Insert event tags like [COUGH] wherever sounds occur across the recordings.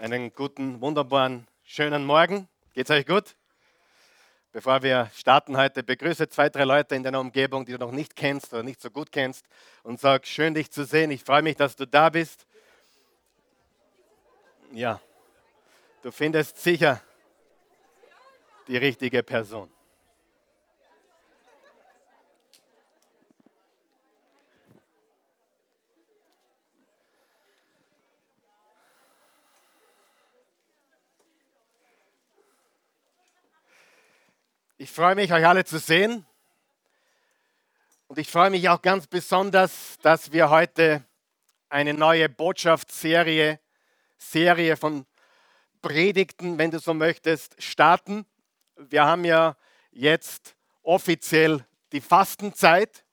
Einen guten, wunderbaren, schönen Morgen. Geht's euch gut? Bevor wir starten heute, begrüße zwei, drei Leute in deiner Umgebung, die du noch nicht kennst oder nicht so gut kennst und sag, schön dich zu sehen. Ich freue mich, dass du da bist. Ja, du findest sicher die richtige Person. Ich freue mich, euch alle zu sehen. Und ich freue mich auch ganz besonders, dass wir heute eine neue Botschaftsserie, Serie von Predigten, wenn du so möchtest, starten. Wir haben ja jetzt offiziell die Fastenzeit,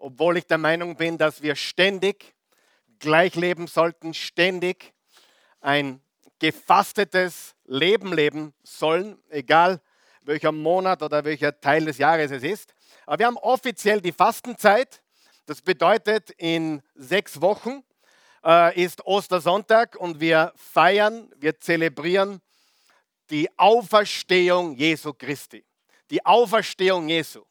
obwohl ich der Meinung bin, dass wir ständig gleich leben sollten, ständig ein gefastetes Leben leben sollen, egal welcher Monat oder welcher Teil des Jahres es ist. Aber wir haben offiziell die Fastenzeit. Das bedeutet, in sechs Wochen äh, ist Ostersonntag und wir feiern, wir zelebrieren die Auferstehung Jesu Christi. Die Auferstehung Jesu.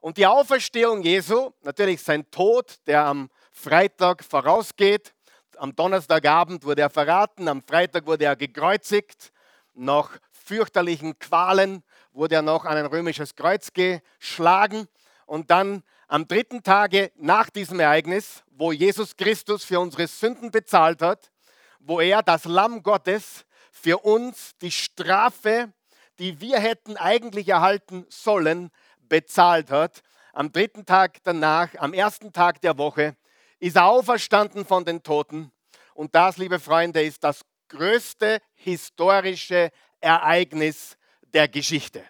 Und die Auferstehung Jesu, natürlich sein Tod, der am Freitag vorausgeht. Am Donnerstagabend wurde er verraten, am Freitag wurde er gekreuzigt, nach fürchterlichen Qualen wurde er noch an ein römisches Kreuz geschlagen und dann am dritten Tage nach diesem Ereignis, wo Jesus Christus für unsere Sünden bezahlt hat, wo er das Lamm Gottes für uns die Strafe, die wir hätten eigentlich erhalten sollen, bezahlt hat. Am dritten Tag danach, am ersten Tag der Woche, ist er auferstanden von den Toten. Und das, liebe Freunde, ist das größte historische Ereignis der Geschichte.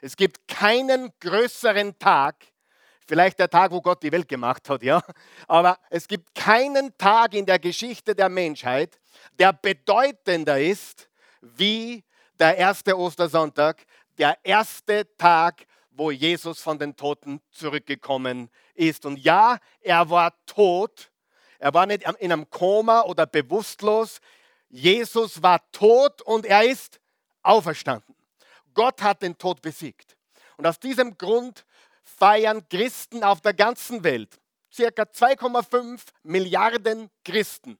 Es gibt keinen größeren Tag, vielleicht der Tag, wo Gott die Welt gemacht hat, ja, aber es gibt keinen Tag in der Geschichte der Menschheit, der bedeutender ist wie der erste Ostersonntag, der erste Tag, wo Jesus von den Toten zurückgekommen ist. Und ja, er war tot. Er war nicht in einem Koma oder bewusstlos. Jesus war tot und er ist auferstanden. Gott hat den Tod besiegt. Und aus diesem Grund feiern Christen auf der ganzen Welt, circa 2,5 Milliarden Christen,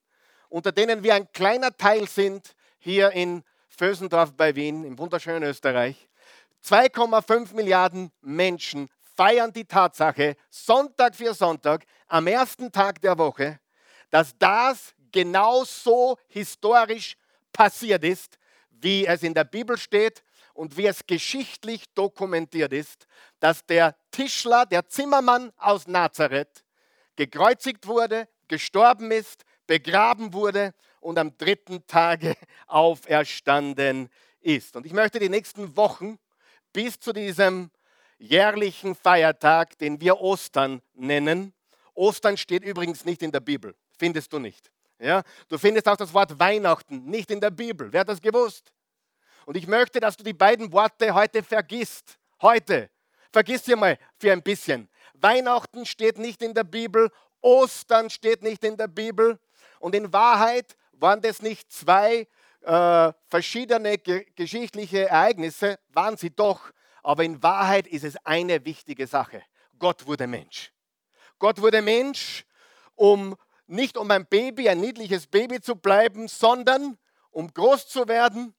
unter denen wir ein kleiner Teil sind, hier in Vösendorf bei Wien, im wunderschönen Österreich. 2,5 Milliarden Menschen feiern die Tatsache, Sonntag für Sonntag, am ersten Tag der Woche, dass das genau so historisch passiert ist, wie es in der Bibel steht und wie es geschichtlich dokumentiert ist, dass der Tischler, der Zimmermann aus Nazareth, gekreuzigt wurde, gestorben ist, begraben wurde und am dritten Tage [LAUGHS] auferstanden ist. Und ich möchte die nächsten Wochen bis zu diesem jährlichen Feiertag, den wir Ostern nennen, Ostern steht übrigens nicht in der Bibel, findest du nicht. Ja? Du findest auch das Wort Weihnachten nicht in der Bibel. Wer hat das gewusst? Und ich möchte, dass du die beiden Worte heute vergisst. Heute. Vergiss sie mal für ein bisschen. Weihnachten steht nicht in der Bibel, Ostern steht nicht in der Bibel. Und in Wahrheit waren das nicht zwei äh, verschiedene ge geschichtliche Ereignisse, waren sie doch. Aber in Wahrheit ist es eine wichtige Sache. Gott wurde Mensch. Gott wurde Mensch, um nicht um ein Baby, ein niedliches Baby zu bleiben, sondern um groß zu werden,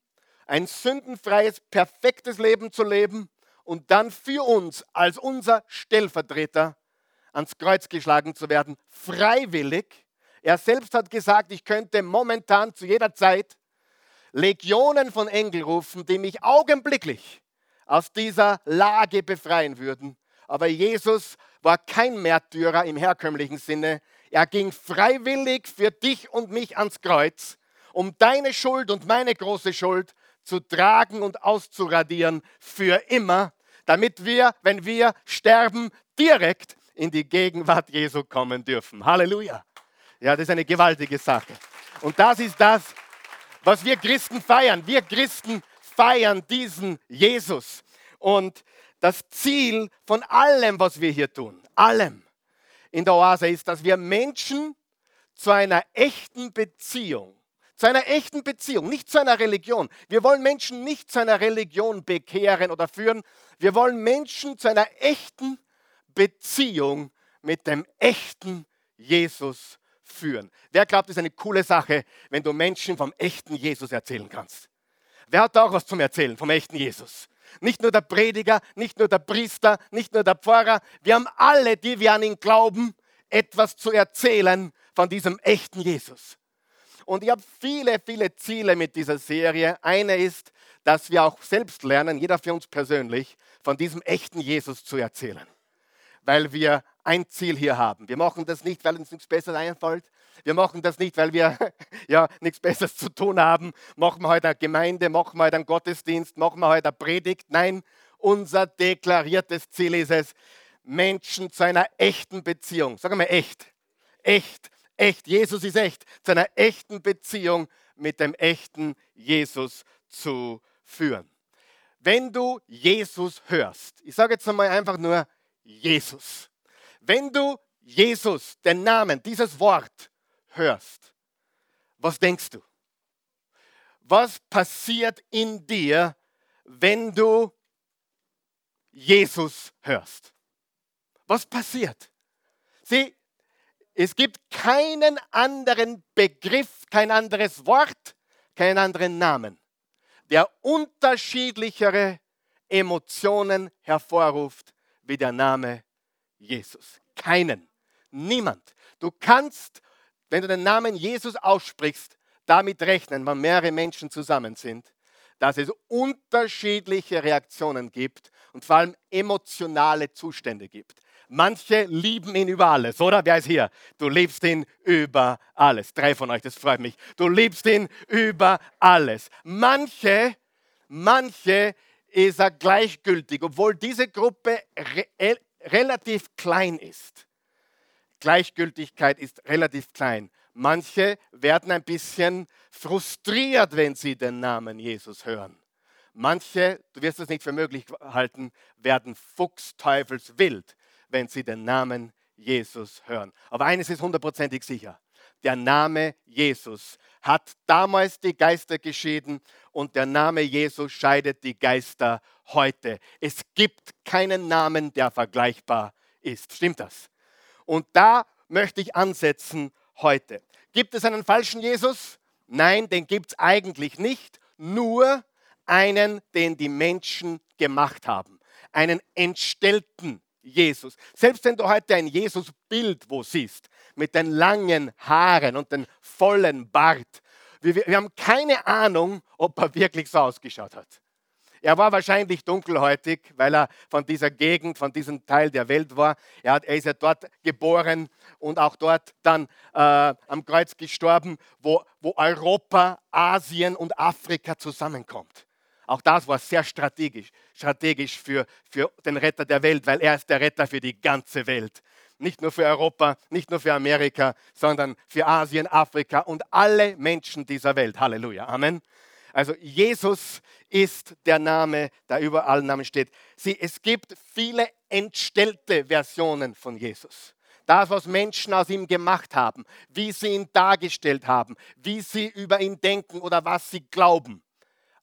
ein sündenfreies, perfektes Leben zu leben und dann für uns als unser Stellvertreter ans Kreuz geschlagen zu werden, freiwillig. Er selbst hat gesagt, ich könnte momentan zu jeder Zeit Legionen von Engeln rufen, die mich augenblicklich aus dieser Lage befreien würden. Aber Jesus war kein Märtyrer im herkömmlichen Sinne. Er ging freiwillig für dich und mich ans Kreuz, um deine Schuld und meine große Schuld zu tragen und auszuradieren für immer, damit wir, wenn wir sterben, direkt in die Gegenwart Jesu kommen dürfen. Halleluja. Ja, das ist eine gewaltige Sache. Und das ist das, was wir Christen feiern. Wir Christen feiern diesen Jesus. Und das Ziel von allem, was wir hier tun, allem in der Oase ist, dass wir Menschen zu einer echten Beziehung zu einer echten Beziehung, nicht zu einer Religion. Wir wollen Menschen nicht zu einer Religion bekehren oder führen. Wir wollen Menschen zu einer echten Beziehung mit dem echten Jesus führen. Wer glaubt, es ist eine coole Sache, wenn du Menschen vom echten Jesus erzählen kannst? Wer hat da auch was zum Erzählen vom echten Jesus? Nicht nur der Prediger, nicht nur der Priester, nicht nur der Pfarrer. Wir haben alle, die wir an ihn glauben, etwas zu erzählen von diesem echten Jesus. Und ich habe viele, viele Ziele mit dieser Serie. Eine ist, dass wir auch selbst lernen, jeder für uns persönlich, von diesem echten Jesus zu erzählen. Weil wir ein Ziel hier haben. Wir machen das nicht, weil uns nichts Besseres einfällt. Wir machen das nicht, weil wir [LAUGHS] ja nichts Besseres zu tun haben. Machen wir heute eine Gemeinde, machen wir heute einen Gottesdienst, machen wir heute eine Predigt. Nein, unser deklariertes Ziel ist es, Menschen zu einer echten Beziehung, sagen wir echt, echt, echt, Jesus ist echt, zu einer echten Beziehung mit dem echten Jesus zu führen. Wenn du Jesus hörst, ich sage jetzt einmal einfach nur Jesus, wenn du Jesus, den Namen, dieses Wort hörst, was denkst du? Was passiert in dir, wenn du Jesus hörst? Was passiert? Sieh, es gibt keinen anderen Begriff, kein anderes Wort, keinen anderen Namen, der unterschiedlichere Emotionen hervorruft wie der Name Jesus. Keinen. Niemand. Du kannst, wenn du den Namen Jesus aussprichst, damit rechnen, wenn mehrere Menschen zusammen sind, dass es unterschiedliche Reaktionen gibt und vor allem emotionale Zustände gibt. Manche lieben ihn über alles, oder? Wer ist hier? Du liebst ihn über alles. Drei von euch, das freut mich. Du liebst ihn über alles. Manche, manche ist er gleichgültig, obwohl diese Gruppe re relativ klein ist. Gleichgültigkeit ist relativ klein. Manche werden ein bisschen frustriert, wenn sie den Namen Jesus hören. Manche, du wirst es nicht für möglich halten, werden fuchsteufelswild, wenn sie den Namen Jesus hören. Aber eines ist hundertprozentig sicher. Der Name Jesus hat damals die Geister geschieden und der Name Jesus scheidet die Geister heute. Es gibt keinen Namen, der vergleichbar ist. Stimmt das? Und da möchte ich ansetzen heute. Gibt es einen falschen Jesus? Nein, den gibt es eigentlich nicht. Nur einen, den die Menschen gemacht haben. Einen entstellten Jesus. Selbst wenn du heute ein Jesus-Bild wo siehst, mit den langen Haaren und dem vollen Bart, wir, wir haben keine Ahnung, ob er wirklich so ausgeschaut hat. Er war wahrscheinlich dunkelhäutig, weil er von dieser Gegend, von diesem Teil der Welt war. Er, hat, er ist ja dort geboren und auch dort dann äh, am Kreuz gestorben, wo, wo Europa, Asien und Afrika zusammenkommt. Auch das war sehr strategisch, strategisch für, für den Retter der Welt, weil er ist der Retter für die ganze Welt. Nicht nur für Europa, nicht nur für Amerika, sondern für Asien, Afrika und alle Menschen dieser Welt. Halleluja. Amen. Also Jesus ist der Name, der über allen Namen steht. Sie, es gibt viele entstellte Versionen von Jesus. Das, was Menschen aus ihm gemacht haben, wie sie ihn dargestellt haben, wie sie über ihn denken oder was sie glauben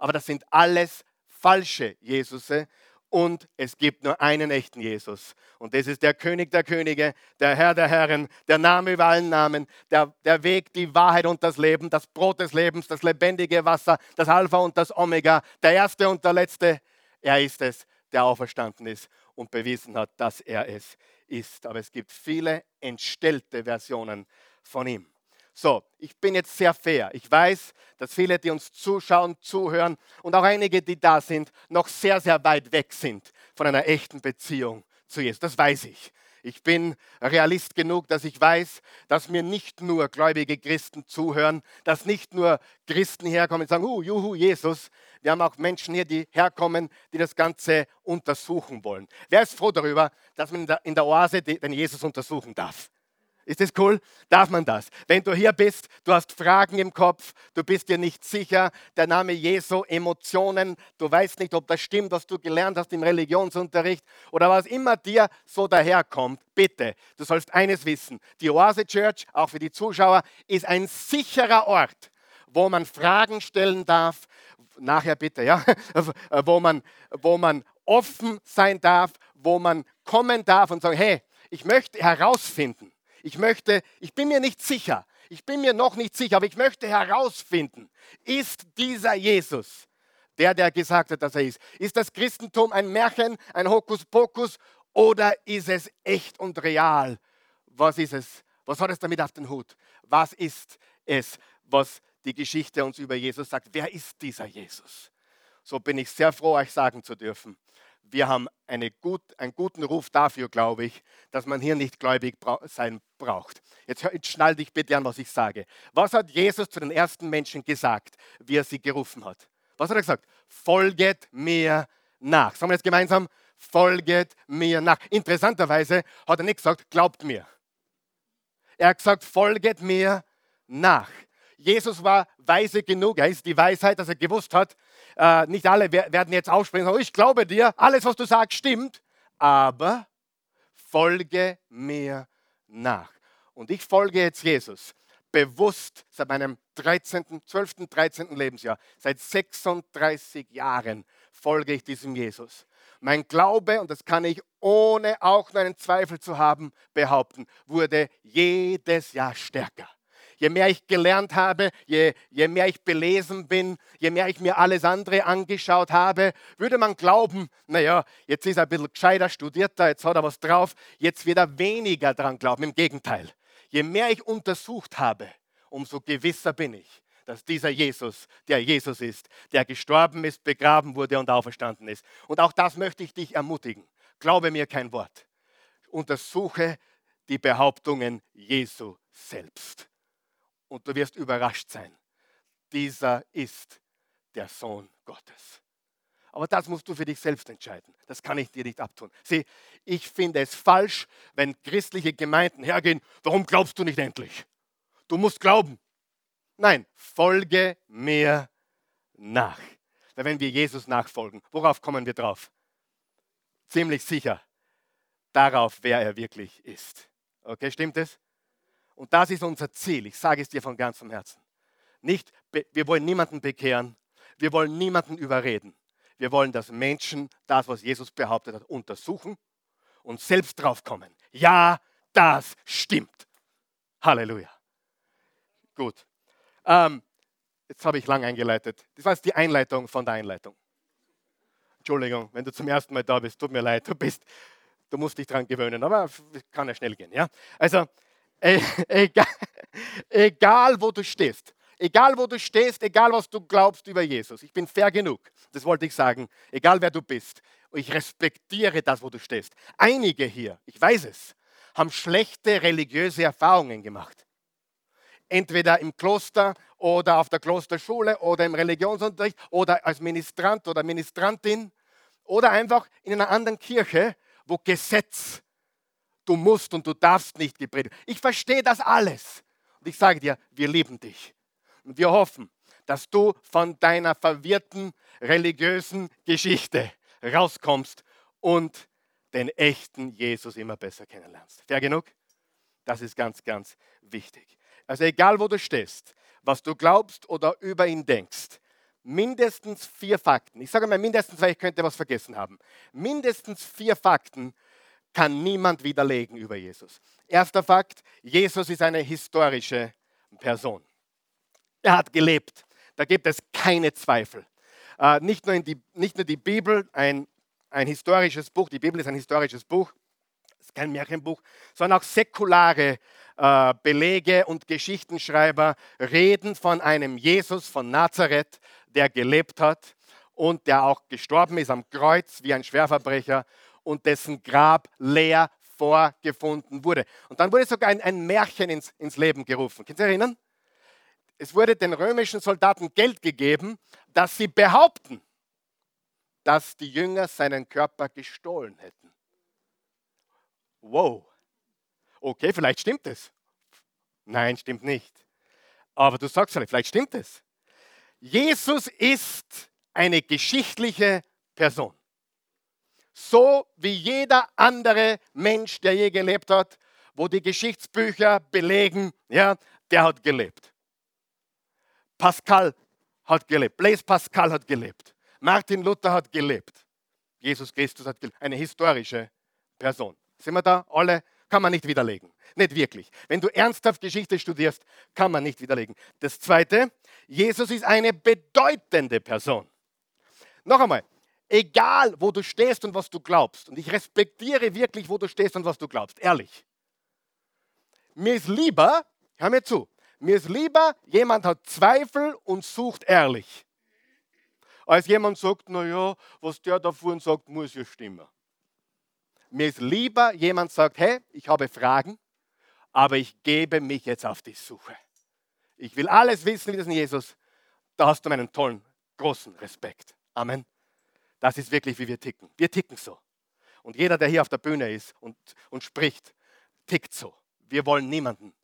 aber das sind alles falsche Jesusse und es gibt nur einen echten Jesus. Und das ist der König der Könige, der Herr der Herren, der Name über allen Namen, der, der Weg, die Wahrheit und das Leben, das Brot des Lebens, das lebendige Wasser, das Alpha und das Omega, der Erste und der Letzte. Er ist es, der auferstanden ist und bewiesen hat, dass er es ist. Aber es gibt viele entstellte Versionen von ihm. So, ich bin jetzt sehr fair. Ich weiß, dass viele, die uns zuschauen, zuhören und auch einige, die da sind, noch sehr, sehr weit weg sind von einer echten Beziehung zu Jesus. Das weiß ich. Ich bin Realist genug, dass ich weiß, dass mir nicht nur gläubige Christen zuhören, dass nicht nur Christen herkommen und sagen, uh, juhu, Jesus. Wir haben auch Menschen hier, die herkommen, die das Ganze untersuchen wollen. Wer ist froh darüber, dass man in der, Oase den Jesus untersuchen darf? Ist das cool? Darf man das? Wenn du hier bist, du hast Fragen im Kopf, du bist dir nicht sicher, der Name Jesu, Emotionen, du weißt nicht, ob das stimmt, was du gelernt hast im Religionsunterricht oder was immer dir so daherkommt, bitte, du sollst eines wissen, die Oase Church, auch für die Zuschauer, ist ein sicherer Ort, wo man Fragen stellen darf, nachher bitte, ja, [LAUGHS] wo man, wo man offen sein darf, wo man kommen darf und sagen, hey, ich möchte herausfinden, ich möchte, ich bin mir nicht sicher, ich bin mir noch nicht sicher, aber ich möchte herausfinden, ist dieser Jesus der, der gesagt hat, dass er ist? Ist das Christentum ein Märchen, ein Hokuspokus oder ist es echt und real? Was ist es? Was hat es damit auf den Hut? Was ist es, was die Geschichte uns über Jesus sagt? Wer ist dieser Jesus? So bin ich sehr froh, euch sagen zu dürfen. Wir haben eine gut, einen guten Ruf dafür, glaube ich, dass man hier nicht gläubig sein braucht. Jetzt, jetzt schnall dich bitte an, was ich sage. Was hat Jesus zu den ersten Menschen gesagt, wie er sie gerufen hat? Was hat er gesagt? Folget mir nach. Sagen wir jetzt gemeinsam, folget mir nach. Interessanterweise hat er nicht gesagt, glaubt mir. Er hat gesagt, folget mir nach. Jesus war weise genug, er ist die Weisheit, dass er gewusst hat, äh, nicht alle werden jetzt aufspringen, sagen, ich glaube dir, alles, was du sagst, stimmt, aber folge mir nach. Und ich folge jetzt Jesus bewusst seit meinem 13., 12., 13. Lebensjahr, seit 36 Jahren folge ich diesem Jesus. Mein Glaube, und das kann ich ohne auch nur einen Zweifel zu haben behaupten, wurde jedes Jahr stärker. Je mehr ich gelernt habe, je, je mehr ich belesen bin, je mehr ich mir alles andere angeschaut habe, würde man glauben, naja, jetzt ist er ein bisschen gescheiter, studierter, jetzt hat er was drauf, jetzt wird er weniger dran glauben. Im Gegenteil. Je mehr ich untersucht habe, umso gewisser bin ich, dass dieser Jesus der Jesus ist, der gestorben ist, begraben wurde und auferstanden ist. Und auch das möchte ich dich ermutigen. Glaube mir kein Wort. Untersuche die Behauptungen Jesu selbst. Und du wirst überrascht sein. Dieser ist der Sohn Gottes. Aber das musst du für dich selbst entscheiden. Das kann ich dir nicht abtun. Sieh, ich finde es falsch, wenn christliche Gemeinden hergehen, warum glaubst du nicht endlich? Du musst glauben. Nein, folge mir nach. Weil wenn wir Jesus nachfolgen, worauf kommen wir drauf? Ziemlich sicher darauf, wer er wirklich ist. Okay, stimmt es? Und das ist unser Ziel. Ich sage es dir von ganzem Herzen. Nicht, wir wollen niemanden bekehren, wir wollen niemanden überreden. Wir wollen, dass Menschen das, was Jesus behauptet hat, untersuchen und selbst draufkommen. Ja, das stimmt. Halleluja. Gut. Ähm, jetzt habe ich lang eingeleitet. Das war jetzt die Einleitung von der Einleitung. Entschuldigung, wenn du zum ersten Mal da bist, tut mir leid, du bist, du musst dich dran gewöhnen, aber kann ja schnell gehen. Ja? Also, äh, egal, egal wo du stehst, Egal wo du stehst, egal was du glaubst über Jesus. Ich bin fair genug. Das wollte ich sagen. Egal wer du bist. Ich respektiere das, wo du stehst. Einige hier, ich weiß es, haben schlechte religiöse Erfahrungen gemacht. Entweder im Kloster oder auf der Klosterschule oder im Religionsunterricht oder als Ministrant oder Ministrantin oder einfach in einer anderen Kirche, wo Gesetz, du musst und du darfst nicht gepredigt. Ich verstehe das alles. Und ich sage dir, wir lieben dich. Und wir hoffen, dass du von deiner verwirrten religiösen Geschichte rauskommst und den echten Jesus immer besser kennenlernst. Fair genug? Das ist ganz, ganz wichtig. Also egal, wo du stehst, was du glaubst oder über ihn denkst, mindestens vier Fakten, ich sage mal mindestens, weil ich könnte was vergessen haben, mindestens vier Fakten kann niemand widerlegen über Jesus. Erster Fakt, Jesus ist eine historische Person. Er hat gelebt. Da gibt es keine Zweifel. Äh, nicht, nur die, nicht nur die Bibel, ein, ein historisches Buch, die Bibel ist ein historisches Buch, ist kein Märchenbuch, sondern auch säkulare äh, Belege und Geschichtenschreiber reden von einem Jesus von Nazareth, der gelebt hat und der auch gestorben ist am Kreuz wie ein Schwerverbrecher und dessen Grab leer vorgefunden wurde. Und dann wurde sogar ein, ein Märchen ins, ins Leben gerufen. Können Sie sich erinnern? Es wurde den römischen Soldaten Geld gegeben, dass sie behaupten, dass die Jünger seinen Körper gestohlen hätten. Wow. Okay, vielleicht stimmt es. Nein, stimmt nicht. Aber du sagst vielleicht stimmt es. Jesus ist eine geschichtliche Person. So wie jeder andere Mensch, der je gelebt hat, wo die Geschichtsbücher belegen, ja, der hat gelebt. Pascal hat gelebt. Blaise Pascal hat gelebt. Martin Luther hat gelebt. Jesus Christus hat gelebt. Eine historische Person. Sind wir da alle? Kann man nicht widerlegen. Nicht wirklich. Wenn du ernsthaft Geschichte studierst, kann man nicht widerlegen. Das Zweite, Jesus ist eine bedeutende Person. Noch einmal, egal wo du stehst und was du glaubst, und ich respektiere wirklich, wo du stehst und was du glaubst, ehrlich. Mir ist lieber, hör mir zu, mir ist lieber, jemand hat Zweifel und sucht ehrlich, als jemand sagt, naja, was der da vorhin sagt, muss ja stimmen. Mir ist lieber, jemand sagt, hey, ich habe Fragen, aber ich gebe mich jetzt auf die Suche. Ich will alles wissen, wie das in Jesus. Da hast du meinen tollen, großen Respekt. Amen. Das ist wirklich, wie wir ticken. Wir ticken so. Und jeder, der hier auf der Bühne ist und, und spricht, tickt so. Wir wollen niemanden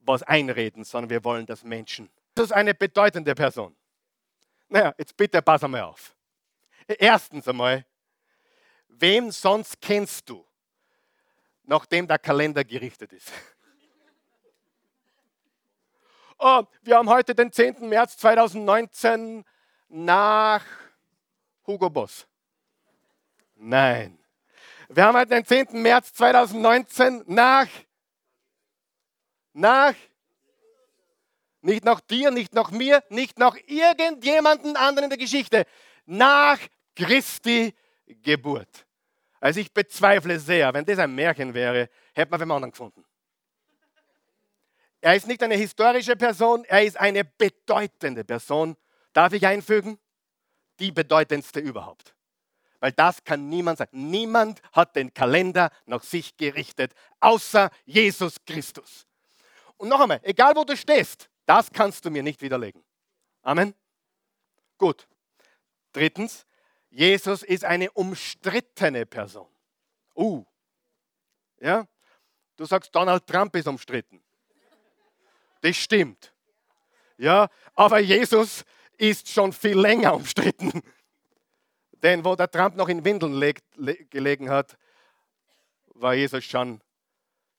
was einreden, sondern wir wollen das Menschen. Das ist eine bedeutende Person. Naja, jetzt bitte pass einmal auf. Erstens einmal, wem sonst kennst du, nachdem der Kalender gerichtet ist? [LAUGHS] Oh, wir haben heute den 10. März 2019 nach Hugo Boss. Nein. Wir haben heute den 10. März 2019 nach nach nicht nach dir, nicht nach mir, nicht nach irgendjemanden anderen in der Geschichte, nach Christi Geburt. Also ich bezweifle sehr, wenn das ein Märchen wäre, hätte man einen anderen gefunden. Er ist nicht eine historische Person, er ist eine bedeutende Person. Darf ich einfügen? Die bedeutendste überhaupt. Weil das kann niemand sagen. Niemand hat den Kalender nach sich gerichtet, außer Jesus Christus. Und noch einmal, egal wo du stehst, das kannst du mir nicht widerlegen. Amen. Gut. Drittens, Jesus ist eine umstrittene Person. Uh. Ja? Du sagst, Donald Trump ist umstritten. Das stimmt. Ja, aber Jesus ist schon viel länger umstritten. Denn wo der Trump noch in Windeln gelegen hat, war Jesus schon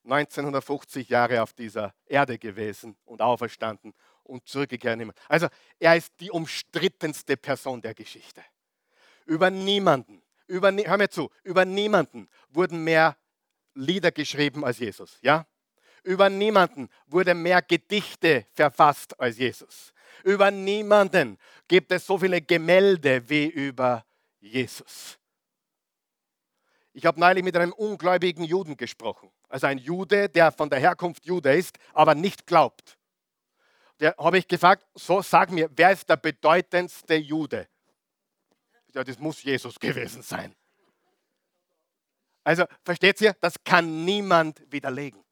1950 Jahre auf dieser Erde gewesen und auferstanden und zurückgekehrt. Also er ist die umstrittenste Person der Geschichte. Über niemanden, über, hör mir zu, über niemanden wurden mehr Lieder geschrieben als Jesus. Ja? Über niemanden wurde mehr Gedichte verfasst als Jesus. Über niemanden gibt es so viele Gemälde wie über Jesus. Ich habe neulich mit einem ungläubigen Juden gesprochen. Also ein Jude, der von der Herkunft Jude ist, aber nicht glaubt. Der habe ich gefragt, so sag mir, wer ist der bedeutendste Jude? Ja, das muss Jesus gewesen sein. Also versteht ihr, das kann niemand widerlegen.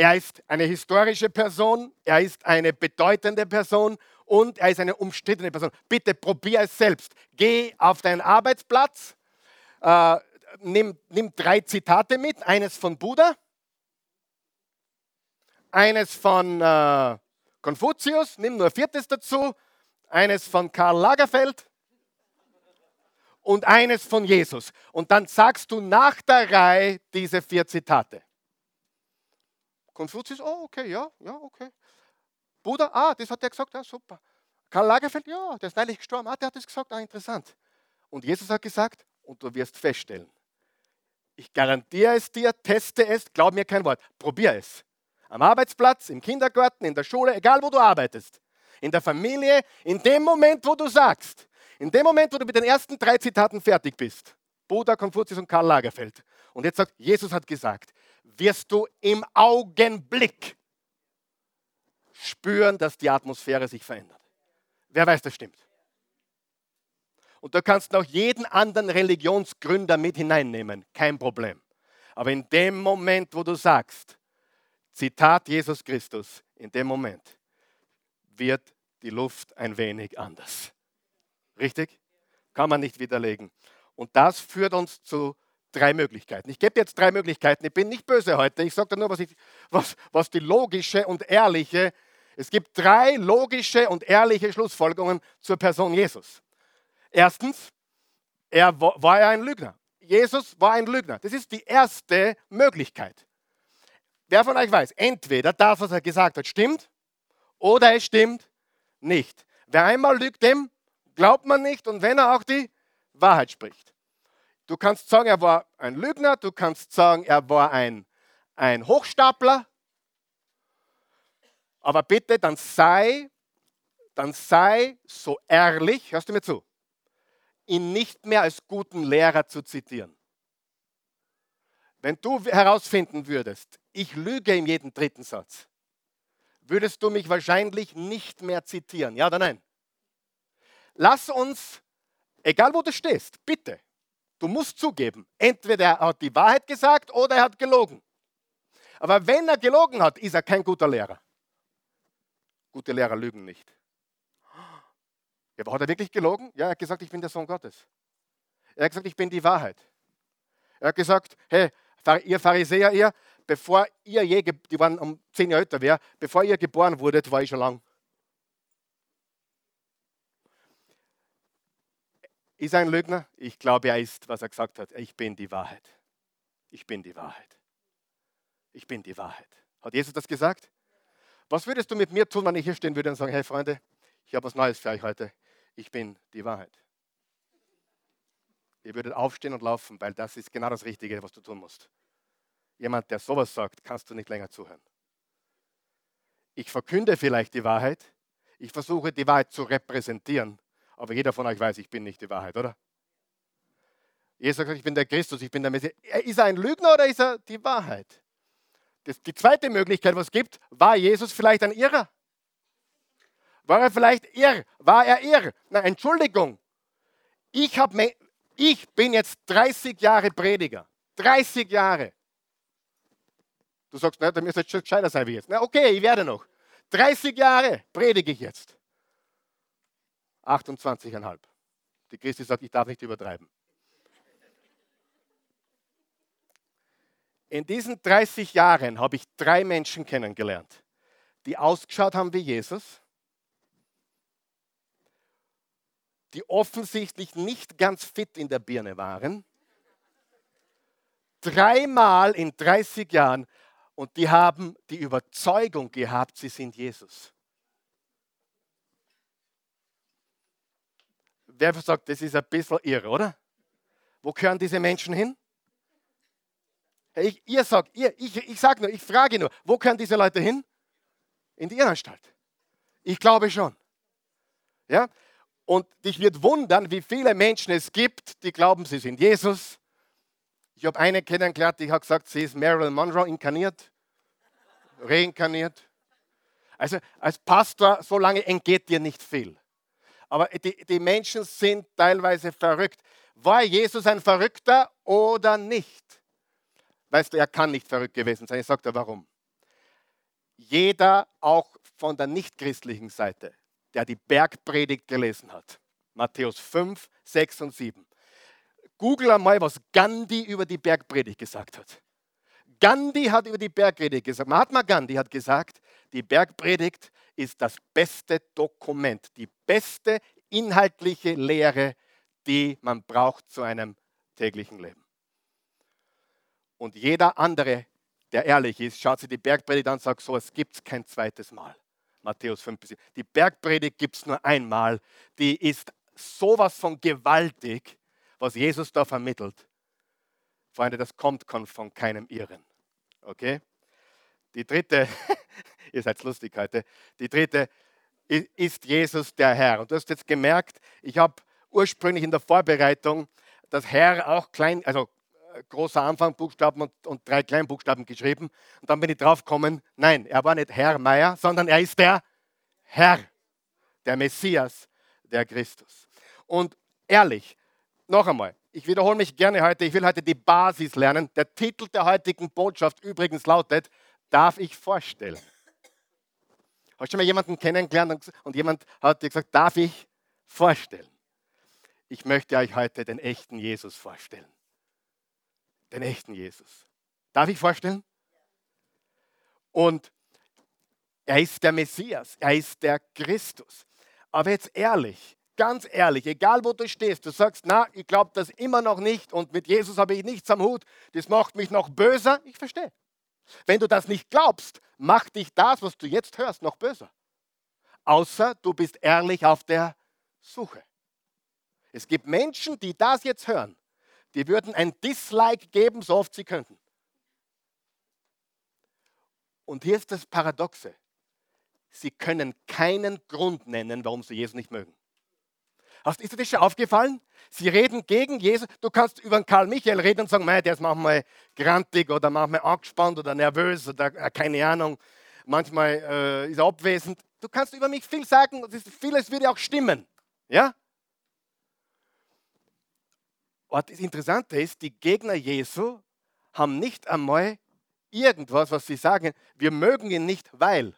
Er ist eine historische Person, er ist eine bedeutende Person und er ist eine umstrittene Person. Bitte probier es selbst. Geh auf deinen Arbeitsplatz äh, nimm, nimm drei Zitate mit. Eines von Buddha, eines von äh, Konfuzius, nimm nur ein viertes dazu, eines von Karl Lagerfeld und eines von Jesus. Und dann sagst du nach der Reihe diese vier Zitate. Konfuzius, oh, okay, ja, ja, okay. Buddha, ah, das hat er gesagt, ja, super. Karl Lagerfeld, ja, der ist neulich gestorben, ah, der hat das gesagt, ah, interessant. Und Jesus hat gesagt, und du wirst feststellen. Ich garantiere es dir, teste es, glaub mir kein Wort, probier es. Am Arbeitsplatz, im Kindergarten, in der Schule, egal wo du arbeitest, in der Familie, in dem Moment, wo du sagst, in dem Moment, wo du mit den ersten drei Zitaten fertig bist, Buddha, Konfuzius und Karl Lagerfeld, und jetzt sagt, Jesus hat gesagt, wirst du im Augenblick spüren, dass die Atmosphäre sich verändert. Wer weiß, das stimmt. Und du kannst noch jeden anderen Religionsgründer mit hineinnehmen, kein Problem. Aber in dem Moment, wo du sagst, Zitat Jesus Christus, in dem Moment wird die Luft ein wenig anders. Richtig? Kann man nicht widerlegen. Und das führt uns zu drei Möglichkeiten. Ich gebe jetzt drei Möglichkeiten. Ich bin nicht böse heute. Ich sage nur, was, ich, was, was die logische und ehrliche. Es gibt drei logische und ehrliche Schlussfolgerungen zur Person Jesus. Erstens, er war ja ein Lügner. Jesus war ein Lügner. Das ist die erste Möglichkeit. Wer von euch weiß, entweder das, was er gesagt hat, stimmt, oder es stimmt nicht. Wer einmal lügt, dem glaubt man nicht und wenn er auch die Wahrheit spricht. Du kannst sagen, er war ein Lügner, du kannst sagen, er war ein, ein Hochstapler, aber bitte, dann sei, dann sei so ehrlich, hörst du mir zu, ihn nicht mehr als guten Lehrer zu zitieren. Wenn du herausfinden würdest, ich lüge in jedem dritten Satz, würdest du mich wahrscheinlich nicht mehr zitieren. Ja oder nein? Lass uns, egal wo du stehst, bitte, du musst zugeben, entweder er hat die Wahrheit gesagt oder er hat gelogen. Aber wenn er gelogen hat, ist er kein guter Lehrer. Gute Lehrer lügen nicht. Aber hat er wirklich gelogen? Ja, er hat gesagt, ich bin der Sohn Gottes. Er hat gesagt, ich bin die Wahrheit. Er hat gesagt, hey, ihr Pharisäer, ihr, bevor ihr je, die waren um zehn Jahre älter, wäre, bevor ihr geboren wurdet, war ich schon lang. Ist ein Lügner? Ich glaube, er ist, was er gesagt hat. Ich bin die Wahrheit. Ich bin die Wahrheit. Ich bin die Wahrheit. Hat Jesus das gesagt? Was würdest du mit mir tun, wenn ich hier stehen würde und sagen, hey Freunde, ich habe was Neues für euch heute. Ich bin die Wahrheit. Ihr würdet aufstehen und laufen, weil das ist genau das Richtige, was du tun musst. Jemand, der sowas sagt, kannst du nicht länger zuhören. Ich verkünde vielleicht die Wahrheit. Ich versuche die Wahrheit zu repräsentieren. Aber jeder von euch weiß, ich bin nicht die Wahrheit, oder? Jesus sagt, ich bin der Christus, ich bin der Messias. Ist er ein Lügner oder ist er die Wahrheit? Das, die zweite Möglichkeit, was es gibt, war Jesus vielleicht ein Irrer? War er vielleicht irr? War er irr? Na, Entschuldigung. Ich, hab, ich bin jetzt 30 Jahre Prediger. 30 Jahre. Du sagst, na, da müsste jetzt schon gescheiter sein wie jetzt. Na, okay, ich werde noch. 30 Jahre predige ich jetzt. 28,5. Die Christi sagt, ich darf nicht übertreiben. In diesen 30 Jahren habe ich drei Menschen kennengelernt, die ausgeschaut haben wie Jesus, die offensichtlich nicht ganz fit in der Birne waren. Dreimal in 30 Jahren und die haben die Überzeugung gehabt, sie sind Jesus. Wer sagt, das ist ein bisschen irre, oder? Wo gehören diese Menschen hin? Ich, ihr sagt, ihr, ich, ich sage nur, ich frage nur, wo können diese Leute hin? In die Irrenanstalt. Ich glaube schon. Ja? Und dich wird wundern, wie viele Menschen es gibt, die glauben, sie sind Jesus. Ich habe eine kennengelernt, die hat gesagt, sie ist Marilyn Monroe inkarniert, reinkarniert. Also als Pastor, so lange entgeht dir nicht viel. Aber die, die Menschen sind teilweise verrückt. War Jesus ein Verrückter oder nicht? Weißt du, er kann nicht verrückt gewesen sein. Ich sage dir warum. Jeder, auch von der nichtchristlichen Seite, der die Bergpredigt gelesen hat, Matthäus 5, 6 und 7, google einmal, was Gandhi über die Bergpredigt gesagt hat. Gandhi hat über die Bergpredigt gesagt, Mahatma Gandhi hat gesagt, die Bergpredigt ist das beste Dokument, die beste inhaltliche Lehre, die man braucht zu einem täglichen Leben. Und jeder andere, der ehrlich ist, schaut sich die Bergpredigt an und sagt, so, es gibt es kein zweites Mal. Matthäus 5 bis 7. Die Bergpredigt gibt es nur einmal. Die ist sowas von gewaltig, was Jesus da vermittelt. Freunde, das kommt von keinem Irren. Okay? Die dritte, [LAUGHS] ihr seid lustig heute, die dritte ist Jesus der Herr. Und du hast jetzt gemerkt, ich habe ursprünglich in der Vorbereitung das Herr auch klein, also großer Anfangbuchstaben und, und drei Kleinbuchstaben geschrieben. Und dann bin ich drauf gekommen, nein, er war nicht Herr Meier, sondern er ist der Herr, der Messias, der Christus. Und ehrlich, noch einmal, ich wiederhole mich gerne heute, ich will heute die Basis lernen. Der Titel der heutigen Botschaft übrigens lautet, darf ich vorstellen? Hast du schon mal jemanden kennengelernt und jemand hat dir gesagt, darf ich vorstellen? Ich möchte euch heute den echten Jesus vorstellen den echten Jesus. Darf ich vorstellen? Und er ist der Messias, er ist der Christus. Aber jetzt ehrlich, ganz ehrlich, egal wo du stehst, du sagst, na, ich glaube das immer noch nicht und mit Jesus habe ich nichts am Hut, das macht mich noch böser. Ich verstehe. Wenn du das nicht glaubst, macht dich das, was du jetzt hörst, noch böser. außer du bist ehrlich auf der Suche. Es gibt Menschen, die das jetzt hören, die würden ein Dislike geben, so oft sie könnten. Und hier ist das Paradoxe. Sie können keinen Grund nennen, warum sie Jesus nicht mögen. Ist dir das schon aufgefallen? Sie reden gegen Jesus. Du kannst über den Karl Michael reden und sagen, der ist manchmal grantig oder manchmal angespannt oder nervös oder äh, keine Ahnung. Manchmal äh, ist er abwesend. Du kannst über mich viel sagen und vieles würde auch stimmen. Ja? Und das Interessante ist, die Gegner Jesu haben nicht einmal irgendwas, was sie sagen, wir mögen ihn nicht, weil.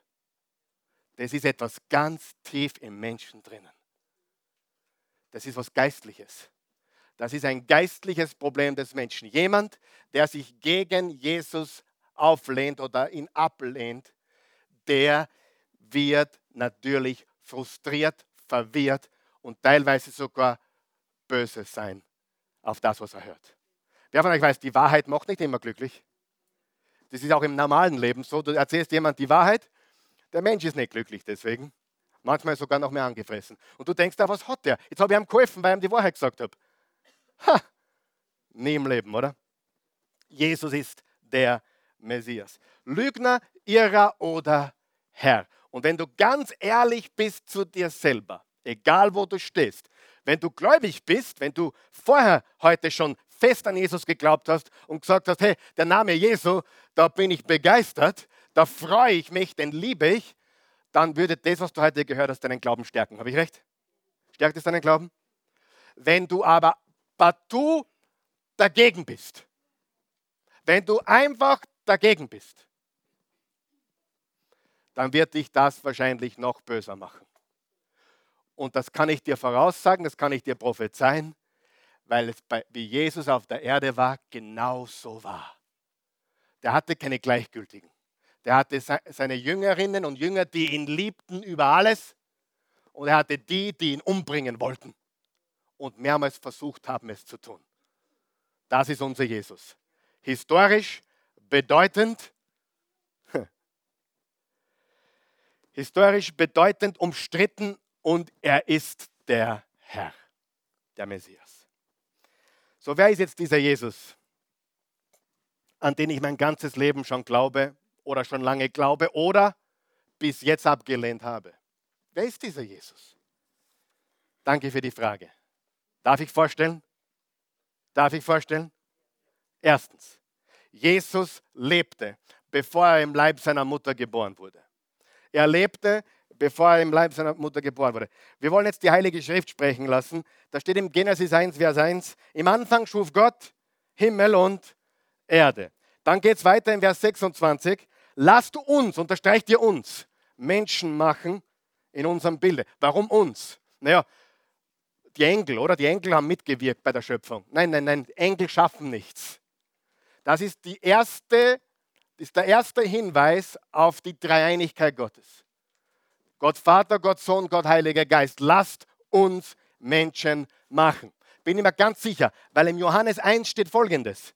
Das ist etwas ganz tief im Menschen drinnen. Das ist was Geistliches. Das ist ein geistliches Problem des Menschen. Jemand, der sich gegen Jesus auflehnt oder ihn ablehnt, der wird natürlich frustriert, verwirrt und teilweise sogar böse sein auf das, was er hört. Wer von euch weiß, die Wahrheit macht nicht immer glücklich. Das ist auch im normalen Leben so. Du erzählst jemand die Wahrheit, der Mensch ist nicht glücklich deswegen. Manchmal sogar noch mehr angefressen. Und du denkst, da, was hat der? Jetzt habe ich ihm geholfen, weil ich ihm die Wahrheit gesagt habe. Ha! Nie im Leben, oder? Jesus ist der Messias. Lügner, Irrer oder Herr. Und wenn du ganz ehrlich bist zu dir selber, egal wo du stehst, wenn du gläubig bist, wenn du vorher heute schon fest an Jesus geglaubt hast und gesagt hast, hey, der Name Jesu, da bin ich begeistert, da freue ich mich, den liebe ich, dann würde das, was du heute gehört hast, deinen Glauben stärken. Habe ich recht? Stärkt es deinen Glauben? Wenn du aber partout dagegen bist, wenn du einfach dagegen bist, dann wird dich das wahrscheinlich noch böser machen. Und das kann ich dir voraussagen, das kann ich dir prophezeien, weil es bei, wie Jesus auf der Erde war, genau so war. Der hatte keine Gleichgültigen. Der hatte seine Jüngerinnen und Jünger, die ihn liebten über alles. Und er hatte die, die ihn umbringen wollten und mehrmals versucht haben, es zu tun. Das ist unser Jesus. Historisch bedeutend, historisch bedeutend umstritten und er ist der Herr, der Messias. So, wer ist jetzt dieser Jesus, an den ich mein ganzes Leben schon glaube oder schon lange glaube oder bis jetzt abgelehnt habe? Wer ist dieser Jesus? Danke für die Frage. Darf ich vorstellen? Darf ich vorstellen? Erstens, Jesus lebte, bevor er im Leib seiner Mutter geboren wurde. Er lebte, bevor er im Leib seiner Mutter geboren wurde. Wir wollen jetzt die Heilige Schrift sprechen lassen. Da steht im Genesis 1, Vers 1, im Anfang schuf Gott Himmel und Erde. Dann geht es weiter in Vers 26, lasst uns, unterstreicht ihr uns, Menschen machen in unserem Bilde. Warum uns? Naja, die Engel, oder? Die Engel haben mitgewirkt bei der Schöpfung. Nein, nein, nein, Engel schaffen nichts. Das ist, die erste, ist der erste Hinweis auf die Dreieinigkeit Gottes. Gott Vater, Gott Sohn, Gott Heiliger Geist, lasst uns Menschen machen. Bin ich mir ganz sicher, weil im Johannes 1 steht folgendes.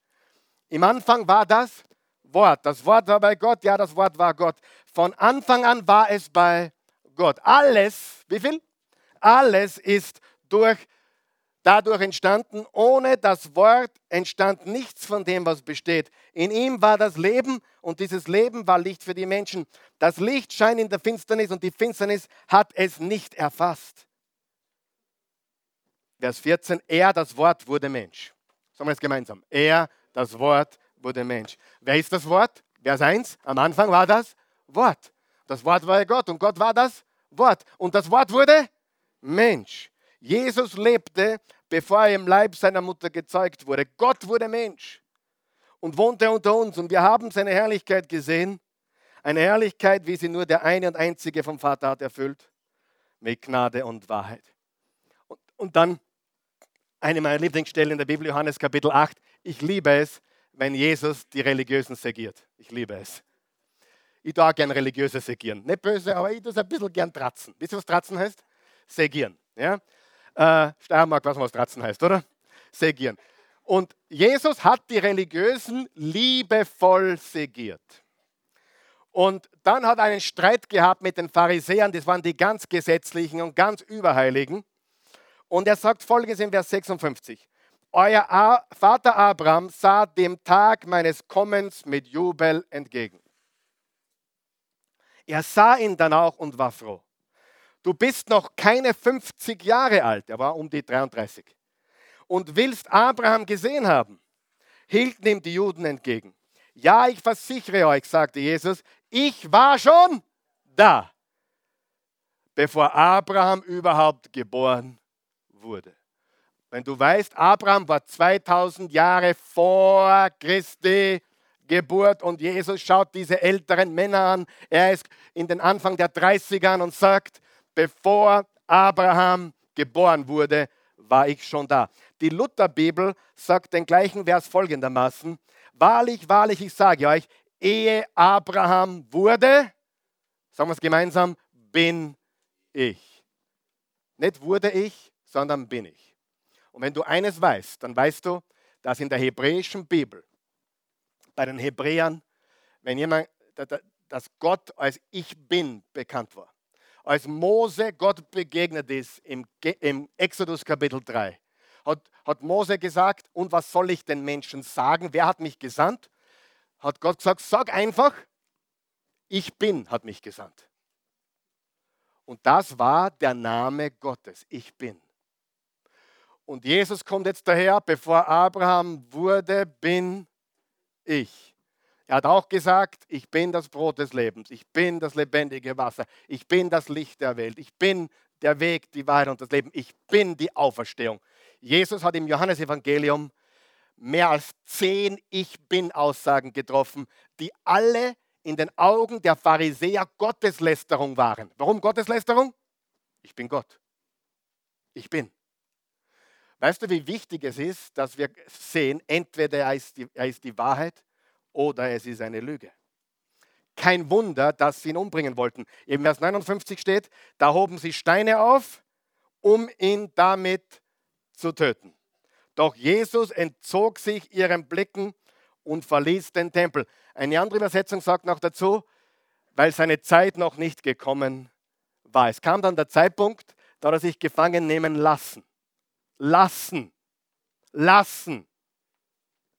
Im Anfang war das Wort. Das Wort war bei Gott, ja, das Wort war Gott. Von Anfang an war es bei Gott. Alles, wie viel? Alles ist durch dadurch entstanden. Ohne das Wort entstand nichts von dem, was besteht. In ihm war das Leben und dieses Leben war Licht für die Menschen. Das Licht scheint in der Finsternis und die Finsternis hat es nicht erfasst. Vers 14, er, das Wort, wurde Mensch. Sagen wir es gemeinsam. Er, das Wort, wurde Mensch. Wer ist das Wort? Vers 1, am Anfang war das Wort. Das Wort war Gott und Gott war das Wort. Und das Wort wurde Mensch. Jesus lebte bevor er im Leib seiner Mutter gezeugt wurde. Gott wurde Mensch und wohnte unter uns und wir haben seine Herrlichkeit gesehen. Eine Herrlichkeit, wie sie nur der eine und einzige vom Vater hat erfüllt, mit Gnade und Wahrheit. Und, und dann eine meiner Lieblingsstellen in der Bibel, Johannes Kapitel 8. Ich liebe es, wenn Jesus die Religiösen segiert. Ich liebe es. Ich tue auch gern religiöse segieren. Nicht böse, aber ich tue es ein bisschen gern tratzen. Wisst ihr, was tratzen heißt? Segieren. Ja? Äh, Steiermark, was man Stratzen heißt, oder? Segieren. Und Jesus hat die Religiösen liebevoll segiert. Und dann hat er einen Streit gehabt mit den Pharisäern, das waren die ganz Gesetzlichen und ganz Überheiligen. Und er sagt folgendes in Vers 56. Euer Vater Abraham sah dem Tag meines Kommens mit Jubel entgegen. Er sah ihn dann auch und war froh. Du bist noch keine 50 Jahre alt, er war um die 33, und willst Abraham gesehen haben, hielten ihm die Juden entgegen. Ja, ich versichere euch, sagte Jesus, ich war schon da, bevor Abraham überhaupt geboren wurde. Wenn du weißt, Abraham war 2000 Jahre vor Christi Geburt und Jesus schaut diese älteren Männer an. Er ist in den Anfang der 30ern und sagt, bevor Abraham geboren wurde, war ich schon da. Die Lutherbibel sagt den gleichen Vers folgendermaßen, wahrlich, wahrlich, ich sage euch, ehe Abraham wurde, sagen wir es gemeinsam, bin ich. Nicht wurde ich, sondern bin ich. Und wenn du eines weißt, dann weißt du, dass in der hebräischen Bibel, bei den Hebräern, wenn jemand, dass Gott als Ich Bin bekannt war. Als Mose Gott begegnet ist im, Exodus Kapitel 3, hat, hat Mose gesagt, und was soll ich den Menschen sagen? Wer hat mich gesandt? hat Gott gesagt, sag einfach, ich bin, hat mich gesandt. Und das war der Name Gottes, ich bin. Und Jesus kommt jetzt daher, bevor Abraham wurde, bin ich. Er hat auch gesagt, ich bin das Brot des Lebens, ich bin das lebendige Wasser, ich bin das Licht der Welt, ich bin der Weg, die Wahrheit und das Leben, ich bin die Auferstehung. Jesus hat im Johannesevangelium mehr als zehn Ich bin-Aussagen getroffen, die alle in den Augen der Pharisäer Gotteslästerung waren. Warum Gotteslästerung? Ich bin Gott. Ich bin. Weißt du, wie wichtig es ist, dass wir sehen, entweder er ist, die, er ist die Wahrheit oder es ist eine Lüge. Kein Wunder, dass sie ihn umbringen wollten. Im Vers 59 steht, da hoben sie Steine auf, um ihn damit zu töten. Doch Jesus entzog sich ihren Blicken und verließ den Tempel. Eine andere Übersetzung sagt noch dazu, weil seine Zeit noch nicht gekommen war. Es kam dann der Zeitpunkt, da er sich gefangen nehmen lassen lassen. Lassen.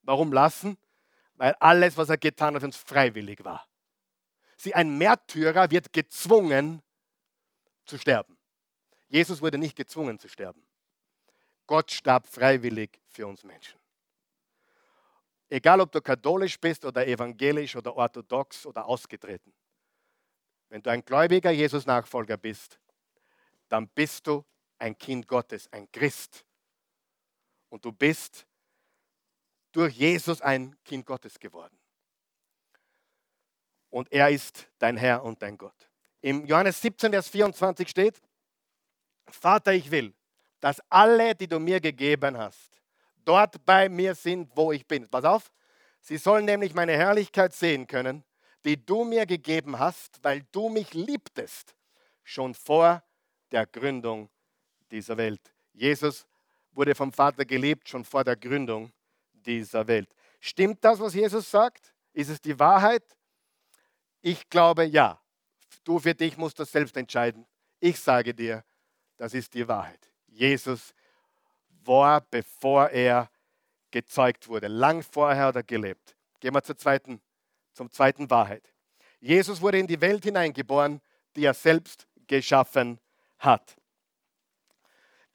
Warum lassen? Weil alles, was er getan hat, uns freiwillig war. Sie, ein Märtyrer wird gezwungen zu sterben. Jesus wurde nicht gezwungen zu sterben. Gott starb freiwillig für uns Menschen. Egal, ob du katholisch bist oder evangelisch oder orthodox oder ausgetreten. Wenn du ein gläubiger Jesus-Nachfolger bist, dann bist du ein Kind Gottes, ein Christ. Und du bist durch Jesus ein Kind Gottes geworden. Und er ist dein Herr und dein Gott. Im Johannes 17, Vers 24 steht, Vater, ich will, dass alle, die du mir gegeben hast, dort bei mir sind, wo ich bin. Pass auf, sie sollen nämlich meine Herrlichkeit sehen können, die du mir gegeben hast, weil du mich liebtest, schon vor der Gründung dieser Welt. Jesus wurde vom Vater geliebt, schon vor der Gründung dieser Welt. Stimmt das, was Jesus sagt? Ist es die Wahrheit? Ich glaube ja. Du für dich musst das selbst entscheiden. Ich sage dir, das ist die Wahrheit. Jesus war, bevor er gezeugt wurde. Lang vorher hat er gelebt. Gehen wir zur zweiten, zum zweiten Wahrheit. Jesus wurde in die Welt hineingeboren, die er selbst geschaffen hat.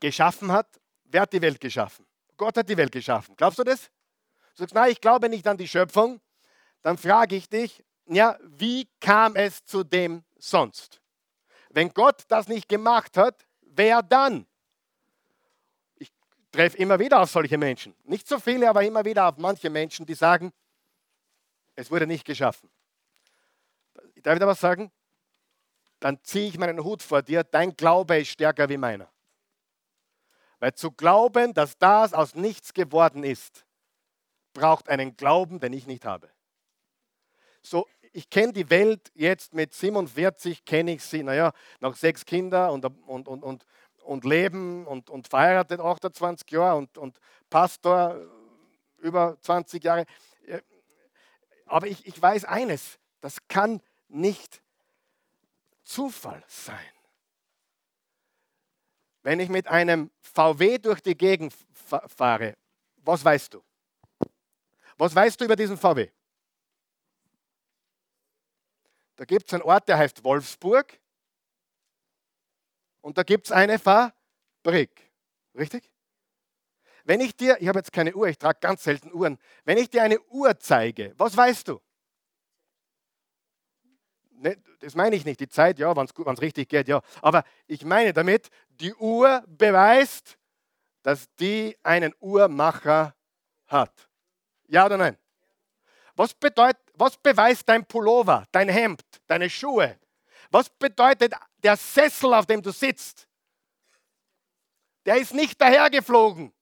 Geschaffen hat Wer hat die Welt geschaffen? Gott hat die Welt geschaffen. Glaubst du das? Du sagst, nein, ich glaube nicht an die Schöpfung. Dann frage ich dich, ja, wie kam es zu dem sonst? Wenn Gott das nicht gemacht hat, wer dann? Ich treffe immer wieder auf solche Menschen. Nicht so viele, aber immer wieder auf manche Menschen, die sagen, es wurde nicht geschaffen. Darf ich da was sagen? Dann ziehe ich meinen Hut vor dir. Dein Glaube ist stärker wie meiner. Weil zu glauben, dass das aus nichts geworden ist, braucht einen Glauben, den ich nicht habe. So, ich kenne die Welt jetzt mit 47, kenne ich sie, naja, noch sechs Kinder und, und, und, und, und leben und, und verheiratet 28 Jahre und, und Pastor über 20 Jahre. Aber ich, ich weiß eines, das kann nicht Zufall sein. Wenn ich mit einem VW durch die Gegend fahre, was weißt du? Was weißt du über diesen VW? Da gibt es einen Ort, der heißt Wolfsburg. Und da gibt es eine Fabrik. Richtig? Wenn ich dir, ich habe jetzt keine Uhr, ich trage ganz selten Uhren, wenn ich dir eine Uhr zeige, was weißt du? Ne, das meine ich nicht, die Zeit, ja, wenn es richtig geht, ja. Aber ich meine damit, die Uhr beweist, dass die einen Uhrmacher hat. Ja oder nein? Was, bedeutet, was beweist dein Pullover, dein Hemd, deine Schuhe? Was bedeutet der Sessel, auf dem du sitzt? Der ist nicht dahergeflogen.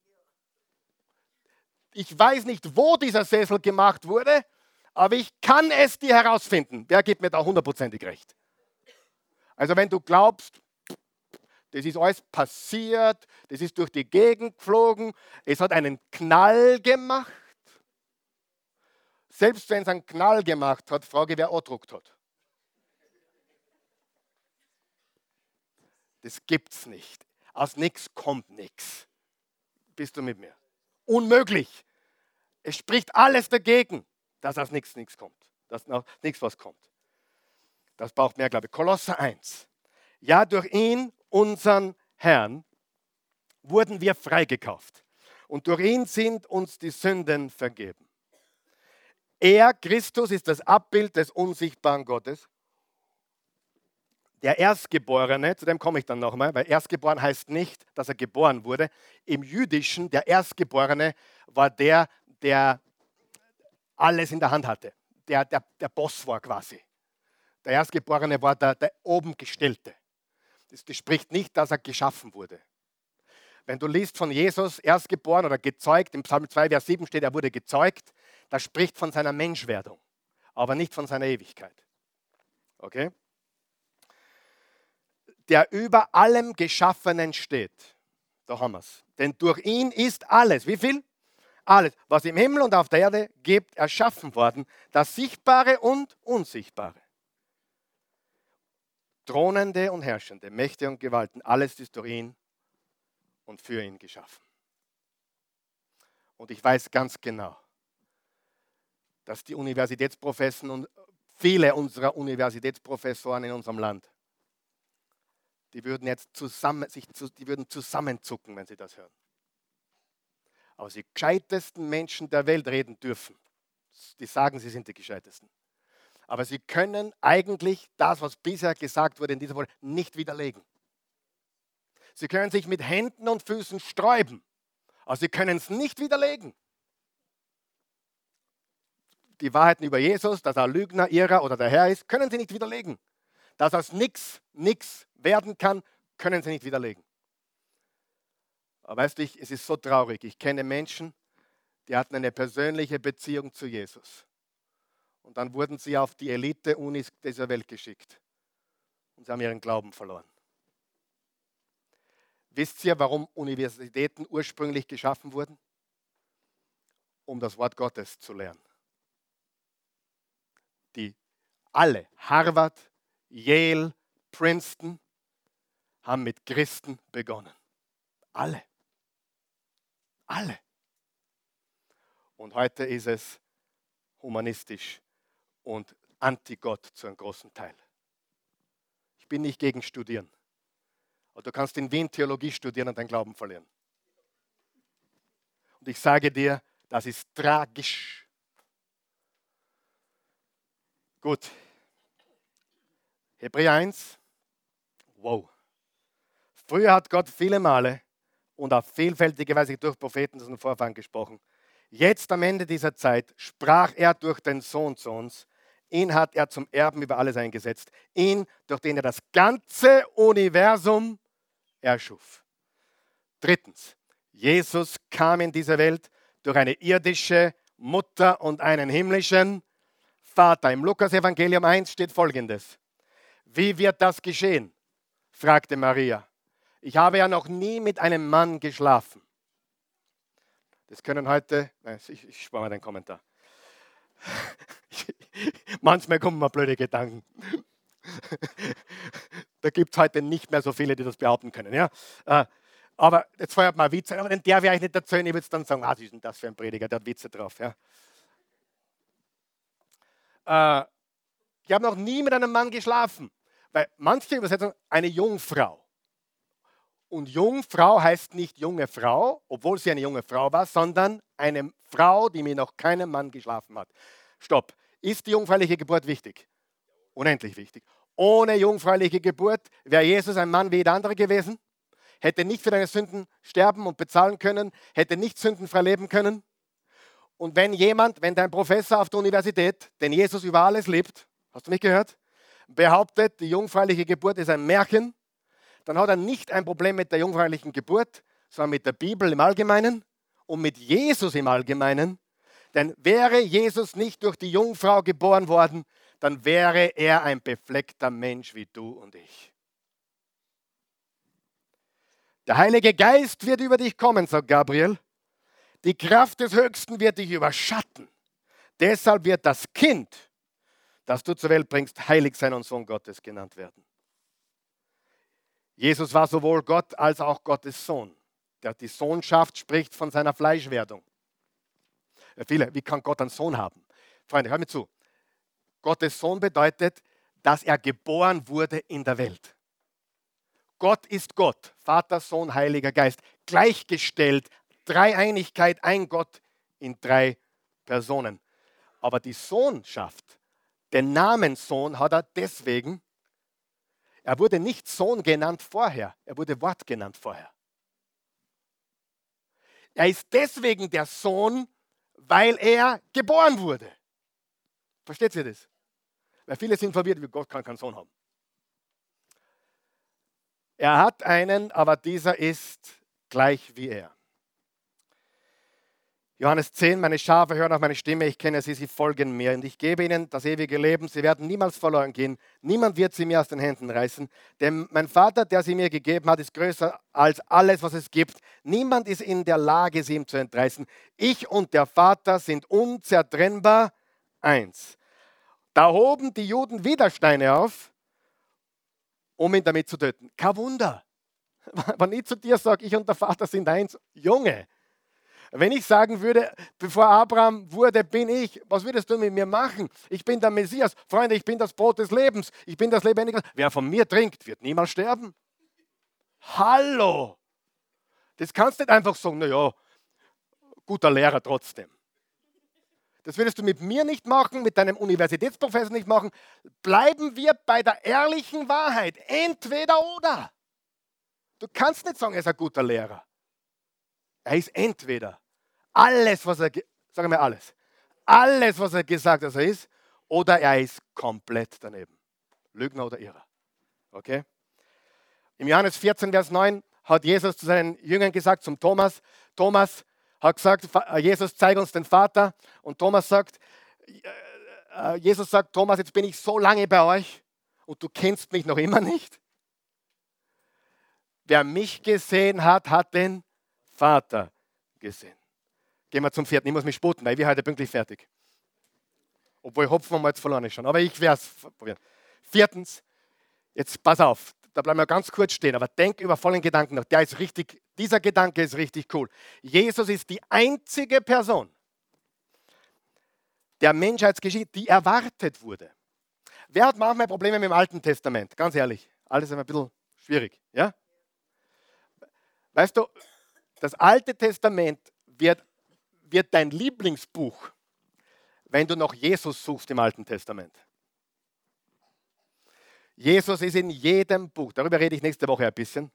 Ich weiß nicht, wo dieser Sessel gemacht wurde, aber ich kann es dir herausfinden. Wer gibt mir da hundertprozentig recht? Also wenn du glaubst, das ist alles passiert, das ist durch die Gegend geflogen, es hat einen Knall gemacht. Selbst wenn es einen Knall gemacht hat, frage wer andruckt hat. Das gibt's nicht. Aus nichts kommt nichts. Bist du mit mir? Unmöglich. Es spricht alles dagegen, dass aus nichts nichts kommt. Dass noch nichts was kommt. Das braucht mehr Glaube. Kolosser 1. Ja, durch ihn, unseren Herrn, wurden wir freigekauft. Und durch ihn sind uns die Sünden vergeben. Er, Christus, ist das Abbild des unsichtbaren Gottes. Der Erstgeborene, zu dem komme ich dann nochmal, weil Erstgeboren heißt nicht, dass er geboren wurde. Im Jüdischen, der Erstgeborene war der, der alles in der Hand hatte, der, der, der Boss war quasi. Der Erstgeborene war der, der oben Gestellte. Das, das spricht nicht, dass er geschaffen wurde. Wenn du liest von Jesus, erstgeboren oder gezeugt, im Psalm 2, Vers 7 steht, er wurde gezeugt, das spricht von seiner Menschwerdung, aber nicht von seiner Ewigkeit. Okay? Der über allem Geschaffenen steht. Da haben wir es. Denn durch ihn ist alles. Wie viel? Alles, was im Himmel und auf der Erde gibt, erschaffen worden. Das Sichtbare und Unsichtbare. Thronende und Herrschende, Mächte und Gewalten, alles ist durch ihn und für ihn geschaffen. Und ich weiß ganz genau, dass die Universitätsprofessoren und viele unserer Universitätsprofessoren in unserem Land, die würden jetzt zusammen, sich, die würden zusammenzucken, wenn sie das hören. Aber die gescheitesten Menschen der Welt reden dürfen. Die sagen, sie sind die gescheitesten. Aber sie können eigentlich das, was bisher gesagt wurde in dieser Woche, nicht widerlegen. Sie können sich mit Händen und Füßen sträuben, aber sie können es nicht widerlegen. Die Wahrheiten über Jesus, dass er Lügner, Irrer oder der Herr ist, können sie nicht widerlegen. Dass aus nichts nichts werden kann, können sie nicht widerlegen. Aber weißt du, es ist so traurig. Ich kenne Menschen, die hatten eine persönliche Beziehung zu Jesus. Und dann wurden sie auf die Elite-Unis dieser Welt geschickt. Und sie haben ihren Glauben verloren. Wisst ihr, warum Universitäten ursprünglich geschaffen wurden? Um das Wort Gottes zu lernen. Die alle, Harvard, Yale, Princeton, haben mit Christen begonnen. Alle. Alle. Und heute ist es humanistisch und anti-Gott zu einem großen Teil. Ich bin nicht gegen Studieren. Aber du kannst in Wien Theologie studieren und deinen Glauben verlieren. Und ich sage dir, das ist tragisch. Gut. Hebräer 1. Wow. Früher hat Gott viele Male und auf vielfältige Weise durch Propheten zu unseren Vorfahren gesprochen. Jetzt am Ende dieser Zeit sprach er durch den Sohn zu uns. Ihn hat er zum Erben über alles eingesetzt. Ihn, durch den er das ganze Universum erschuf. Drittens, Jesus kam in diese Welt durch eine irdische Mutter und einen himmlischen Vater. Im Lukas-Evangelium 1 steht folgendes. Wie wird das geschehen? fragte Maria. Ich habe ja noch nie mit einem Mann geschlafen. Das können heute, ich, ich spare mal den Kommentar. [LAUGHS] Manchmal kommen mir blöde Gedanken. da gibt es heute nicht mehr so viele, die das behaupten können. Ja? Äh, aber jetzt feuert mal Witze, aber den der werde ich nicht erzählen. Ich würde dann sagen, was ist denn das für ein Prediger, der hat Witze drauf. Ja? Äh, ich habe noch nie mit einem Mann geschlafen. Weil manche Übersetzungen eine Jungfrau. Und Jungfrau heißt nicht junge Frau, obwohl sie eine junge Frau war, sondern eine Frau, die mit noch keinem Mann geschlafen hat. Stopp. Ist die jungfräuliche Geburt wichtig? Unendlich wichtig. Ohne jungfräuliche Geburt wäre Jesus ein Mann wie jeder andere gewesen, hätte nicht für deine Sünden sterben und bezahlen können, hätte nicht sündenfrei leben können. Und wenn jemand, wenn dein Professor auf der Universität, den Jesus über alles liebt, hast du mich gehört, behauptet, die jungfräuliche Geburt ist ein Märchen, dann hat er nicht ein Problem mit der jungfräulichen Geburt, sondern mit der Bibel im Allgemeinen und mit Jesus im Allgemeinen. Denn wäre Jesus nicht durch die Jungfrau geboren worden, dann wäre er ein befleckter Mensch wie du und ich. Der Heilige Geist wird über dich kommen, sagt Gabriel. Die Kraft des Höchsten wird dich überschatten. Deshalb wird das Kind, das du zur Welt bringst, heilig sein und Sohn Gottes genannt werden. Jesus war sowohl Gott als auch Gottes Sohn. Der die Sohnschaft spricht von seiner Fleischwerdung. Viele, wie kann Gott einen Sohn haben? Freunde, hör mir zu. Gottes Sohn bedeutet, dass er geboren wurde in der Welt. Gott ist Gott, Vater, Sohn, Heiliger Geist, gleichgestellt, Dreieinigkeit, ein Gott in drei Personen. Aber die Sohnschaft den Namen Sohn hat er deswegen, er wurde nicht Sohn genannt vorher, er wurde Wort genannt vorher. Er ist deswegen der Sohn, weil er geboren wurde. Versteht ihr das? Weil viele sind verwirrt, wie Gott kann keinen Sohn haben. Er hat einen, aber dieser ist gleich wie er. Johannes 10, meine Schafe hören auf meine Stimme, ich kenne sie, sie folgen mir und ich gebe ihnen das ewige Leben, sie werden niemals verloren gehen, niemand wird sie mir aus den Händen reißen, denn mein Vater, der sie mir gegeben hat, ist größer als alles, was es gibt. Niemand ist in der Lage, sie ihm zu entreißen. Ich und der Vater sind unzertrennbar eins. Da hoben die Juden Widersteine auf, um ihn damit zu töten. Kein Wunder. [LAUGHS] Wenn ich zu dir sage, ich und der Vater sind eins, Junge, wenn ich sagen würde, bevor Abraham wurde, bin ich, was würdest du mit mir machen? Ich bin der Messias. Freunde, ich bin das Brot des Lebens. Ich bin das lebendige. Wer von mir trinkt, wird niemals sterben. Hallo! Das kannst du nicht einfach sagen, naja, guter Lehrer trotzdem. Das würdest du mit mir nicht machen, mit deinem Universitätsprofessor nicht machen. Bleiben wir bei der ehrlichen Wahrheit. Entweder oder. Du kannst nicht sagen, er ist ein guter Lehrer. Er ist entweder alles, was er, sagen wir alles, alles, was er gesagt hat, dass er ist, oder er ist komplett daneben. Lügner oder Irrer. Okay? Im Johannes 14, Vers 9 hat Jesus zu seinen Jüngern gesagt, zum Thomas, Thomas hat gesagt, Jesus zeige uns den Vater. Und Thomas sagt, äh, Jesus sagt, Thomas, jetzt bin ich so lange bei euch und du kennst mich noch immer nicht. Wer mich gesehen hat, hat den Vater gesehen. Gehen wir zum vierten. Ich muss mich spotten, weil wir heute pünktlich fertig. Obwohl Hopfen haben wir jetzt verloren schon. Aber ich werde es probieren. Viertens, jetzt pass auf, da bleiben wir ganz kurz stehen, aber denk über vollen Gedanken nach. Der ist richtig, dieser Gedanke ist richtig cool. Jesus ist die einzige Person der Menschheitsgeschichte, die erwartet wurde. Wer hat manchmal Probleme mit dem Alten Testament? Ganz ehrlich, alles ist ein bisschen schwierig. Ja? Weißt du, das Alte Testament wird, wird dein Lieblingsbuch, wenn du noch Jesus suchst im Alten Testament. Jesus ist in jedem Buch, darüber rede ich nächste Woche ein bisschen,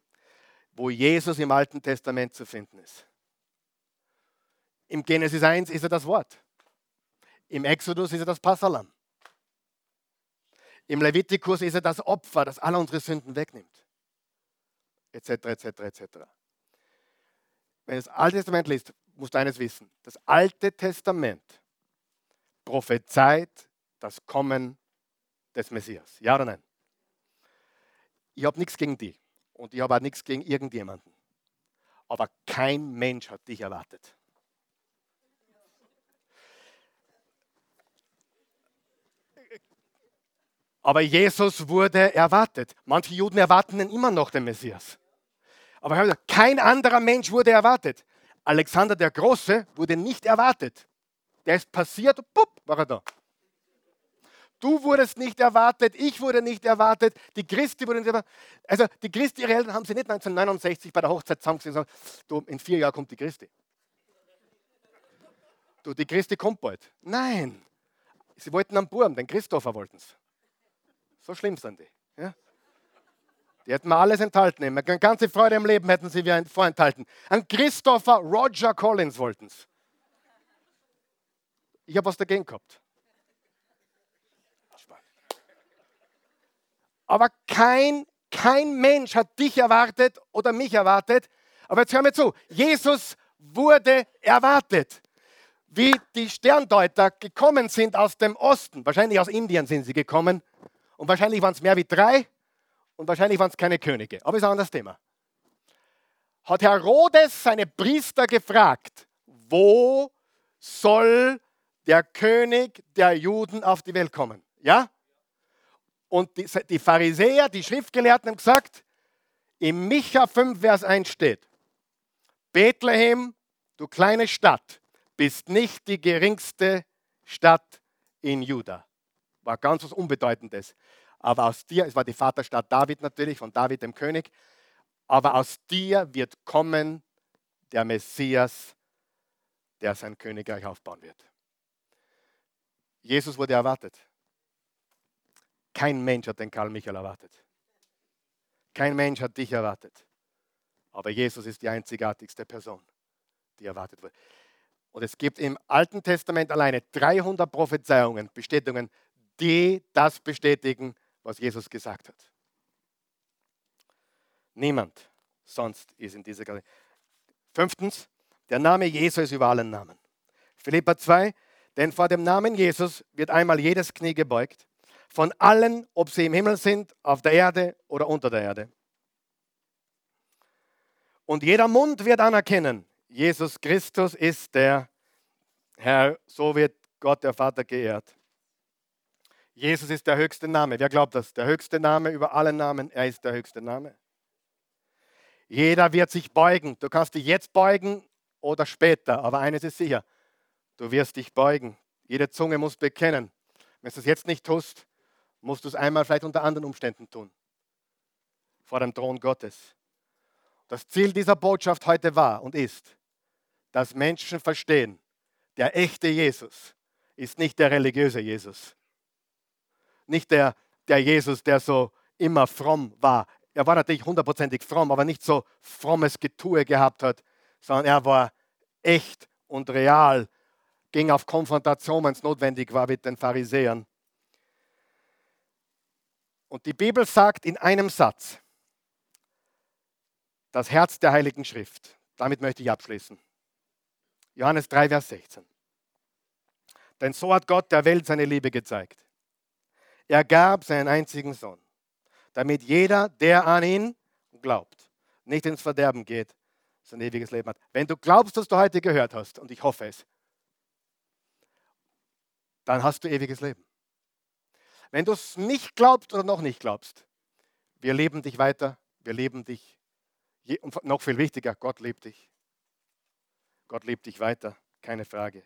wo Jesus im Alten Testament zu finden ist. Im Genesis 1 ist er das Wort. Im Exodus ist er das Passalam. Im Levitikus ist er das Opfer, das alle unsere Sünden wegnimmt. Etc., etc., etc wenn du das Alte Testament liest, musst du eines wissen. Das Alte Testament prophezeit das Kommen des Messias. Ja oder nein? Ich habe nichts gegen die und ich habe auch nichts gegen irgendjemanden. Aber kein Mensch hat dich erwartet. Aber Jesus wurde erwartet. Manche Juden erwarten ihn immer noch, den Messias. Aber kein anderer Mensch wurde erwartet. Alexander der Große wurde nicht erwartet. Der ist passiert, pup, war er da. Du wurdest nicht erwartet, ich wurde nicht erwartet, die Christi wurde nicht erwartet. Also die Christi, ihre Eltern haben sie nicht 1969 bei der Hochzeit zusammengesehen und gesagt, du, in vier Jahren kommt die Christi. Du, die Christi kommt bald. Nein, sie wollten einen Burm, den Christopher wollten sie. So schlimm sind die. Ja? Die hätten mir alles enthalten. Eine ganze Freude im Leben hätten sie mir vorenthalten. Ein Christopher Roger Collins wollten sie. Ich habe was dagegen gehabt. Aber kein, kein Mensch hat dich erwartet oder mich erwartet. Aber jetzt hör mir zu. Jesus wurde erwartet. Wie die Sterndeuter gekommen sind aus dem Osten, wahrscheinlich aus Indien sind sie gekommen, und wahrscheinlich waren es mehr wie drei, und wahrscheinlich waren es keine Könige. Aber ist ein anderes Thema. Hat Herodes seine Priester gefragt, wo soll der König der Juden auf die Welt kommen? Ja? Und die, die Pharisäer, die Schriftgelehrten haben gesagt, im Micha 5, Vers 1 steht, Bethlehem, du kleine Stadt, bist nicht die geringste Stadt in Juda. War ganz was Unbedeutendes. Aber aus dir, es war die Vaterstadt David natürlich, von David dem König, aber aus dir wird kommen der Messias, der sein Königreich aufbauen wird. Jesus wurde erwartet. Kein Mensch hat den Karl Michael erwartet. Kein Mensch hat dich erwartet. Aber Jesus ist die einzigartigste Person, die erwartet wurde. Und es gibt im Alten Testament alleine 300 Prophezeiungen, Bestätigungen, die das bestätigen, was Jesus gesagt hat. Niemand sonst ist in dieser Kategorie. Fünftens, der Name Jesus ist über allen Namen. Philippa 2, denn vor dem Namen Jesus wird einmal jedes Knie gebeugt von allen, ob sie im Himmel sind, auf der Erde oder unter der Erde. Und jeder Mund wird anerkennen, Jesus Christus ist der Herr, so wird Gott der Vater geehrt. Jesus ist der höchste Name. Wer glaubt das? Der höchste Name über alle Namen, er ist der höchste Name. Jeder wird sich beugen. Du kannst dich jetzt beugen oder später, aber eines ist sicher, du wirst dich beugen. Jede Zunge muss bekennen. Wenn du es jetzt nicht tust, musst du es einmal vielleicht unter anderen Umständen tun. Vor dem Thron Gottes. Das Ziel dieser Botschaft heute war und ist, dass Menschen verstehen, der echte Jesus ist nicht der religiöse Jesus. Nicht der, der Jesus, der so immer fromm war. Er war natürlich hundertprozentig fromm, aber nicht so frommes Getue gehabt hat, sondern er war echt und real, ging auf Konfrontation, wenn es notwendig war, mit den Pharisäern. Und die Bibel sagt in einem Satz, das Herz der Heiligen Schrift. Damit möchte ich abschließen. Johannes 3, Vers 16. Denn so hat Gott der Welt seine Liebe gezeigt. Er gab seinen einzigen Sohn, damit jeder, der an ihn glaubt, nicht ins Verderben geht, sondern ewiges Leben hat. Wenn du glaubst, was du heute gehört hast, und ich hoffe es, dann hast du ewiges Leben. Wenn du es nicht glaubst oder noch nicht glaubst, wir leben dich weiter, wir leben dich. Und noch viel wichtiger, Gott liebt dich. Gott liebt dich weiter, keine Frage.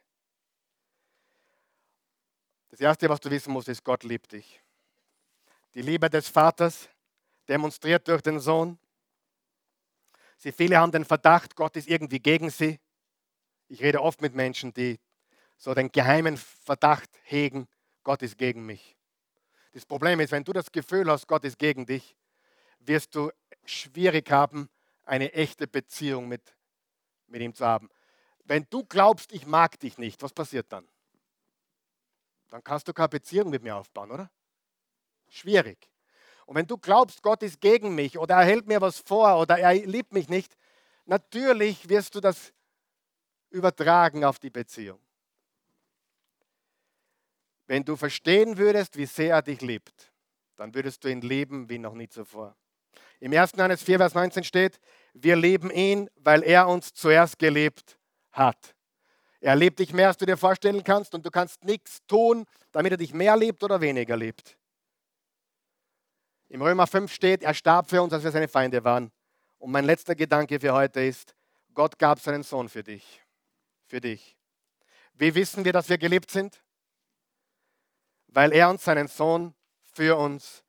Das Erste, was du wissen musst, ist, Gott liebt dich. Die Liebe des Vaters demonstriert durch den Sohn. Sie viele haben den Verdacht, Gott ist irgendwie gegen sie. Ich rede oft mit Menschen, die so den geheimen Verdacht hegen, Gott ist gegen mich. Das Problem ist, wenn du das Gefühl hast, Gott ist gegen dich, wirst du schwierig haben, eine echte Beziehung mit, mit ihm zu haben. Wenn du glaubst, ich mag dich nicht, was passiert dann? Dann kannst du keine Beziehung mit mir aufbauen, oder? Schwierig. Und wenn du glaubst, Gott ist gegen mich oder er hält mir was vor oder er liebt mich nicht, natürlich wirst du das übertragen auf die Beziehung. Wenn du verstehen würdest, wie sehr er dich liebt, dann würdest du ihn lieben wie noch nie zuvor. Im 1. Johannes 4, Vers 19 steht, wir lieben ihn, weil er uns zuerst gelebt hat. Er liebt dich mehr, als du dir vorstellen kannst und du kannst nichts tun, damit er dich mehr liebt oder weniger liebt. Im Römer 5 steht, er starb für uns, als wir seine Feinde waren. Und mein letzter Gedanke für heute ist, Gott gab seinen Sohn für dich. Für dich. Wie wissen wir, dass wir geliebt sind? Weil er uns seinen Sohn für uns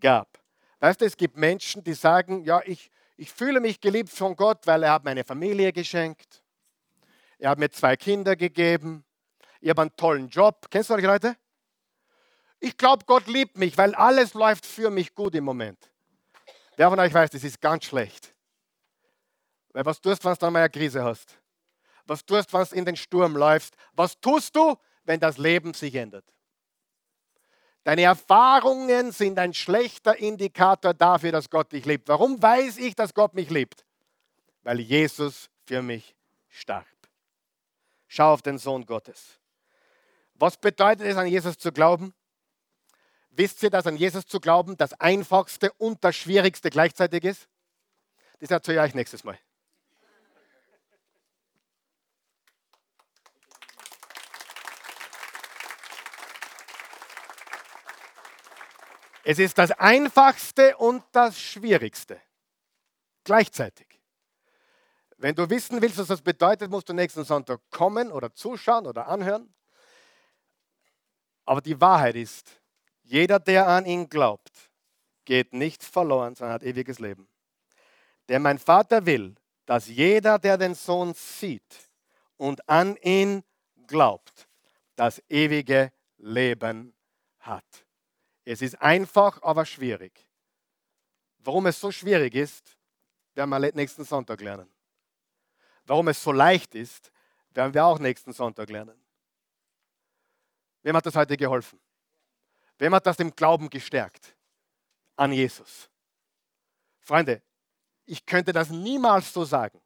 gab. Weißt du, es gibt Menschen, die sagen, ja, ich, ich fühle mich geliebt von Gott, weil er hat mir eine Familie geschenkt. Er hat mir zwei Kinder gegeben. Ich habe einen tollen Job. Kennst du solche Leute? Ich glaube, Gott liebt mich, weil alles läuft für mich gut im Moment. Wer von euch weiß, das ist ganz schlecht. Weil was tust du, wenn du dann mal eine Krise hast? Was tust du, wenn du in den Sturm läufst? Was tust du, wenn das Leben sich ändert? Deine Erfahrungen sind ein schlechter Indikator dafür, dass Gott dich liebt. Warum weiß ich, dass Gott mich liebt? Weil Jesus für mich starb. Schau auf den Sohn Gottes. Was bedeutet es, an Jesus zu glauben? Wisst ihr, dass an Jesus zu glauben das Einfachste und das Schwierigste gleichzeitig ist? Das erzähle ich euch nächstes Mal. Es ist das Einfachste und das Schwierigste gleichzeitig. Wenn du wissen willst, was das bedeutet, musst du nächsten Sonntag kommen oder zuschauen oder anhören. Aber die Wahrheit ist, jeder, der an ihn glaubt, geht nicht verloren, sondern hat ewiges Leben. Denn mein Vater will, dass jeder, der den Sohn sieht und an ihn glaubt, das ewige Leben hat. Es ist einfach, aber schwierig. Warum es so schwierig ist, werden wir nächsten Sonntag lernen. Warum es so leicht ist, werden wir auch nächsten Sonntag lernen. Wem hat das heute geholfen? Wem hat das im Glauben gestärkt? An Jesus. Freunde, ich könnte das niemals so sagen,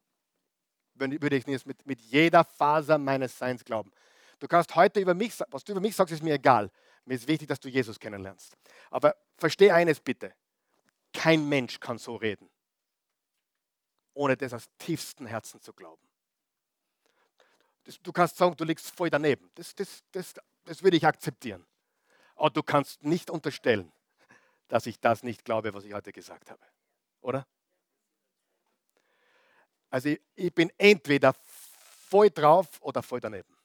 würde ich nicht mit, mit jeder Faser meines Seins glauben. Du kannst heute über mich, was du über mich sagst, ist mir egal. Mir ist wichtig, dass du Jesus kennenlernst. Aber verstehe eines bitte. Kein Mensch kann so reden ohne das aus tiefstem Herzen zu glauben. Das, du kannst sagen, du liegst voll daneben. Das, das, das, das würde ich akzeptieren. Aber du kannst nicht unterstellen, dass ich das nicht glaube, was ich heute gesagt habe. Oder? Also ich, ich bin entweder voll drauf oder voll daneben.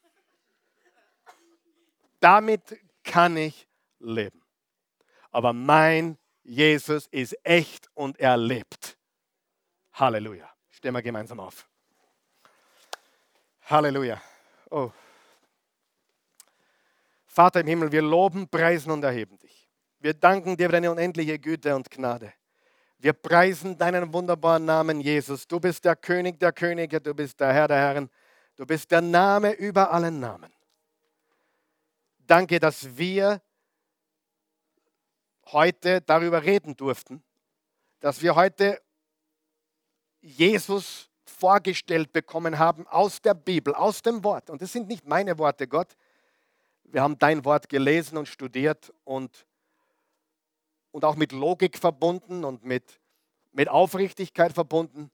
Damit kann ich leben. Aber mein Jesus ist echt und er lebt. Halleluja. Stehen wir gemeinsam auf. Halleluja. Oh. Vater im Himmel, wir loben, preisen und erheben dich. Wir danken dir für deine unendliche Güte und Gnade. Wir preisen deinen wunderbaren Namen, Jesus. Du bist der König der Könige, du bist der Herr der Herren, du bist der Name über allen Namen. Danke, dass wir heute darüber reden durften, dass wir heute Jesus vorgestellt bekommen haben aus der Bibel, aus dem Wort. Und das sind nicht meine Worte, Gott. Wir haben dein Wort gelesen und studiert und, und auch mit Logik verbunden und mit, mit Aufrichtigkeit verbunden.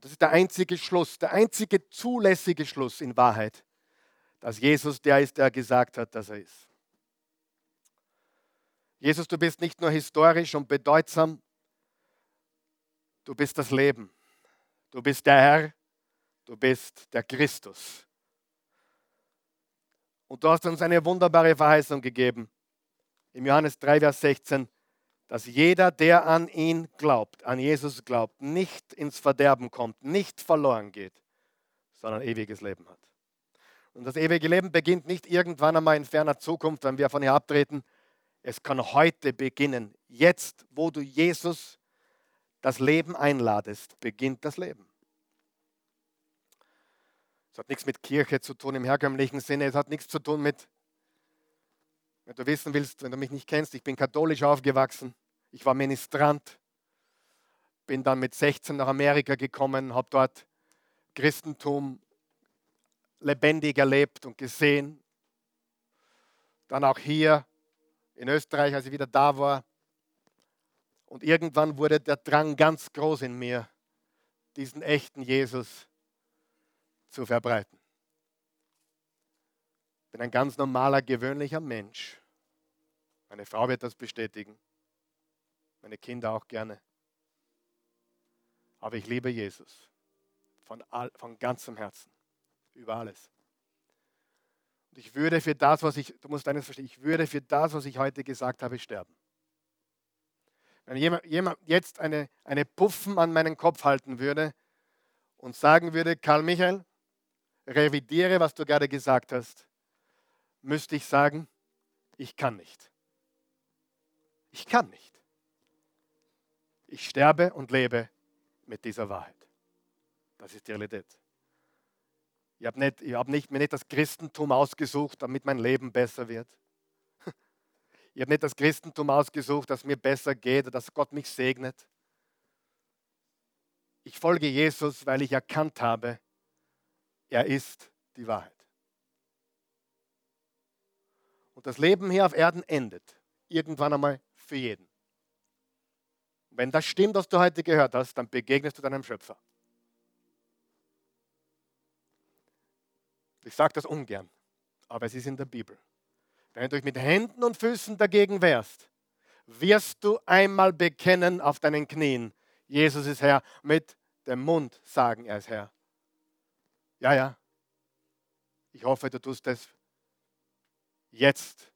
Das ist der einzige Schluss, der einzige zulässige Schluss in Wahrheit, dass Jesus der ist, der gesagt hat, dass er ist. Jesus, du bist nicht nur historisch und bedeutsam, Du bist das Leben. Du bist der Herr. Du bist der Christus. Und du hast uns eine wunderbare Verheißung gegeben. Im Johannes 3, Vers 16, dass jeder, der an ihn glaubt, an Jesus glaubt, nicht ins Verderben kommt, nicht verloren geht, sondern ewiges Leben hat. Und das ewige Leben beginnt nicht irgendwann einmal in ferner Zukunft, wenn wir von hier abtreten. Es kann heute beginnen. Jetzt, wo du Jesus das Leben einladest, beginnt das Leben. Es hat nichts mit Kirche zu tun im herkömmlichen Sinne. Es hat nichts zu tun mit, wenn du wissen willst, wenn du mich nicht kennst, ich bin katholisch aufgewachsen. Ich war Ministrant. Bin dann mit 16 nach Amerika gekommen, habe dort Christentum lebendig erlebt und gesehen. Dann auch hier in Österreich, als ich wieder da war, und irgendwann wurde der Drang ganz groß in mir, diesen echten Jesus zu verbreiten. Ich bin ein ganz normaler, gewöhnlicher Mensch. Meine Frau wird das bestätigen. meine Kinder auch gerne. Aber ich liebe Jesus von, all, von ganzem Herzen, über alles. Und ich würde für das, was ich, du musst eines verstehen, ich würde für das, was ich heute gesagt habe, sterben. Wenn jemand, jetzt eine, eine Puffen an meinen Kopf halten würde und sagen würde, Karl Michael, revidiere, was du gerade gesagt hast, müsste ich sagen, ich kann nicht. Ich kann nicht. Ich sterbe und lebe mit dieser Wahrheit. Das ist die Realität. Ich habe hab mir nicht das Christentum ausgesucht, damit mein Leben besser wird. Ich habe nicht das Christentum ausgesucht, dass mir besser geht, dass Gott mich segnet. Ich folge Jesus, weil ich erkannt habe, er ist die Wahrheit. Und das Leben hier auf Erden endet. Irgendwann einmal für jeden. Wenn das stimmt, was du heute gehört hast, dann begegnest du deinem Schöpfer. Ich sage das ungern, aber es ist in der Bibel. Wenn du dich mit Händen und Füßen dagegen wehrst, wirst du einmal bekennen auf deinen Knien, Jesus ist Herr, mit dem Mund sagen, er ist Herr. Ja, ja. Ich hoffe, du tust es jetzt,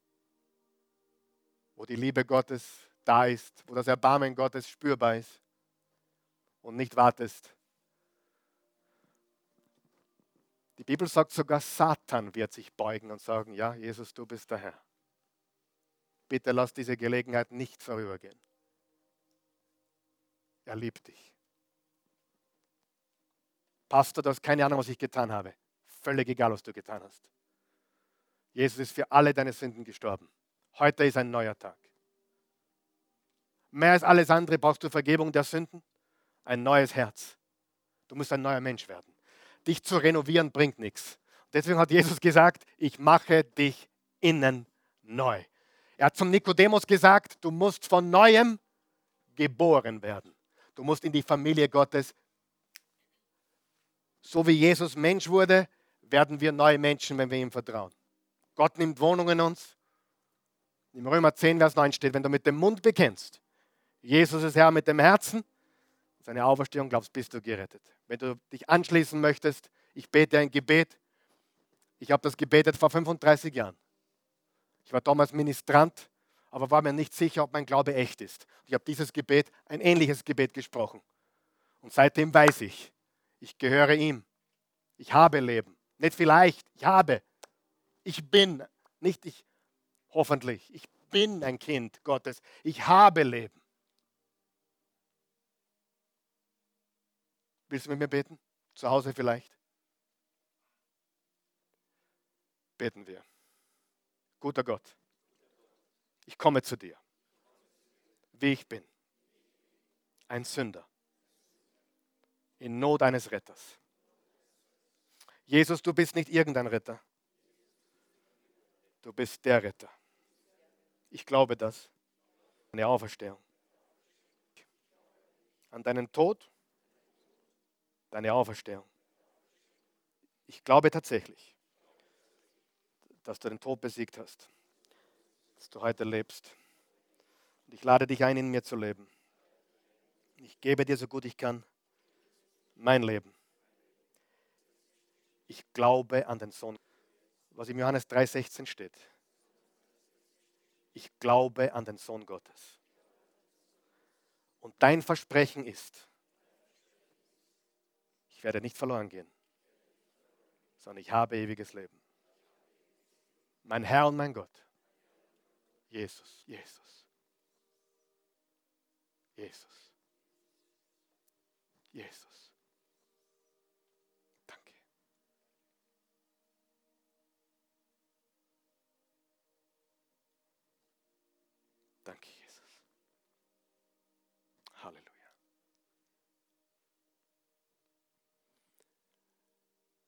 wo die Liebe Gottes da ist, wo das Erbarmen Gottes spürbar ist und nicht wartest. Die Bibel sagt sogar, Satan wird sich beugen und sagen, ja, Jesus, du bist der Herr. Bitte lass diese Gelegenheit nicht vorübergehen. Er liebt dich. Pastor, du hast keine Ahnung, was ich getan habe. Völlig egal, was du getan hast. Jesus ist für alle deine Sünden gestorben. Heute ist ein neuer Tag. Mehr als alles andere brauchst du Vergebung der Sünden, ein neues Herz. Du musst ein neuer Mensch werden. Dich zu renovieren bringt nichts. Deswegen hat Jesus gesagt, ich mache dich innen neu. Er hat zum Nikodemus gesagt, du musst von neuem geboren werden. Du musst in die Familie Gottes so wie Jesus Mensch wurde, werden wir neue Menschen, wenn wir ihm vertrauen. Gott nimmt Wohnung in uns. Im Römer 10, Vers 9 steht, wenn du mit dem Mund bekennst, Jesus ist Herr mit dem Herzen, seine Auferstehung glaubst, bist du gerettet. Wenn du dich anschließen möchtest, ich bete ein Gebet. Ich habe das gebetet vor 35 Jahren. Ich war damals Ministrant, aber war mir nicht sicher, ob mein Glaube echt ist. Ich habe dieses Gebet, ein ähnliches Gebet gesprochen. Und seitdem weiß ich, ich gehöre ihm. Ich habe Leben. Nicht vielleicht, ich habe. Ich bin, nicht ich, hoffentlich. Ich bin ein Kind Gottes. Ich habe Leben. Willst du mit mir beten? Zu Hause vielleicht? Beten wir. Guter Gott, ich komme zu dir, wie ich bin. Ein Sünder in Not eines Retters. Jesus, du bist nicht irgendein Retter. Du bist der Retter. Ich glaube das. Eine Auferstehung. An deinen Tod, deine Auferstehung. Ich glaube tatsächlich, dass du den Tod besiegt hast, dass du heute lebst. Und ich lade dich ein, in mir zu leben. Ich gebe dir so gut ich kann mein Leben. Ich glaube an den Sohn, was im Johannes 3,16 steht. Ich glaube an den Sohn Gottes. Und dein Versprechen ist, ich werde nicht verloren gehen, sondern ich habe ewiges Leben. Mein Herr und mein Gott, Jesus, Jesus, Jesus, Jesus.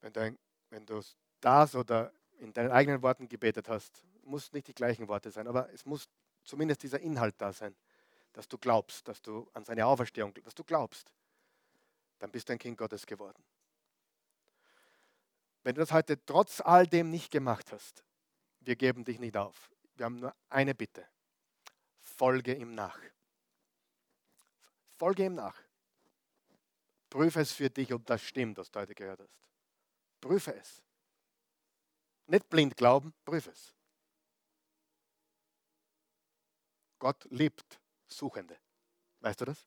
Wenn du, wenn du das oder in deinen eigenen Worten gebetet hast, muss nicht die gleichen Worte sein, aber es muss zumindest dieser Inhalt da sein, dass du glaubst, dass du an seine Auferstehung, dass du glaubst, dann bist du ein Kind Gottes geworden. Wenn du das heute trotz all dem nicht gemacht hast, wir geben dich nicht auf. Wir haben nur eine Bitte. Folge ihm nach. Folge ihm nach. Prüfe es für dich, ob das stimmt, was du heute gehört hast. Prüfe es. Nicht blind glauben, prüfe es. Gott liebt Suchende. Weißt du das?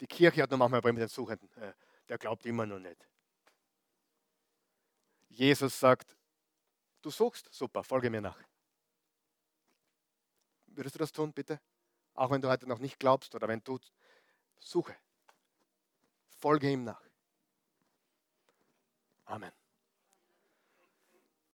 Die Kirche hat noch manchmal mit den Suchenden. Äh, der glaubt immer noch nicht. Jesus sagt, du suchst, super, folge mir nach. Würdest du das tun, bitte? Auch wenn du heute noch nicht glaubst oder wenn du suche. Folge ihm nach. Amen.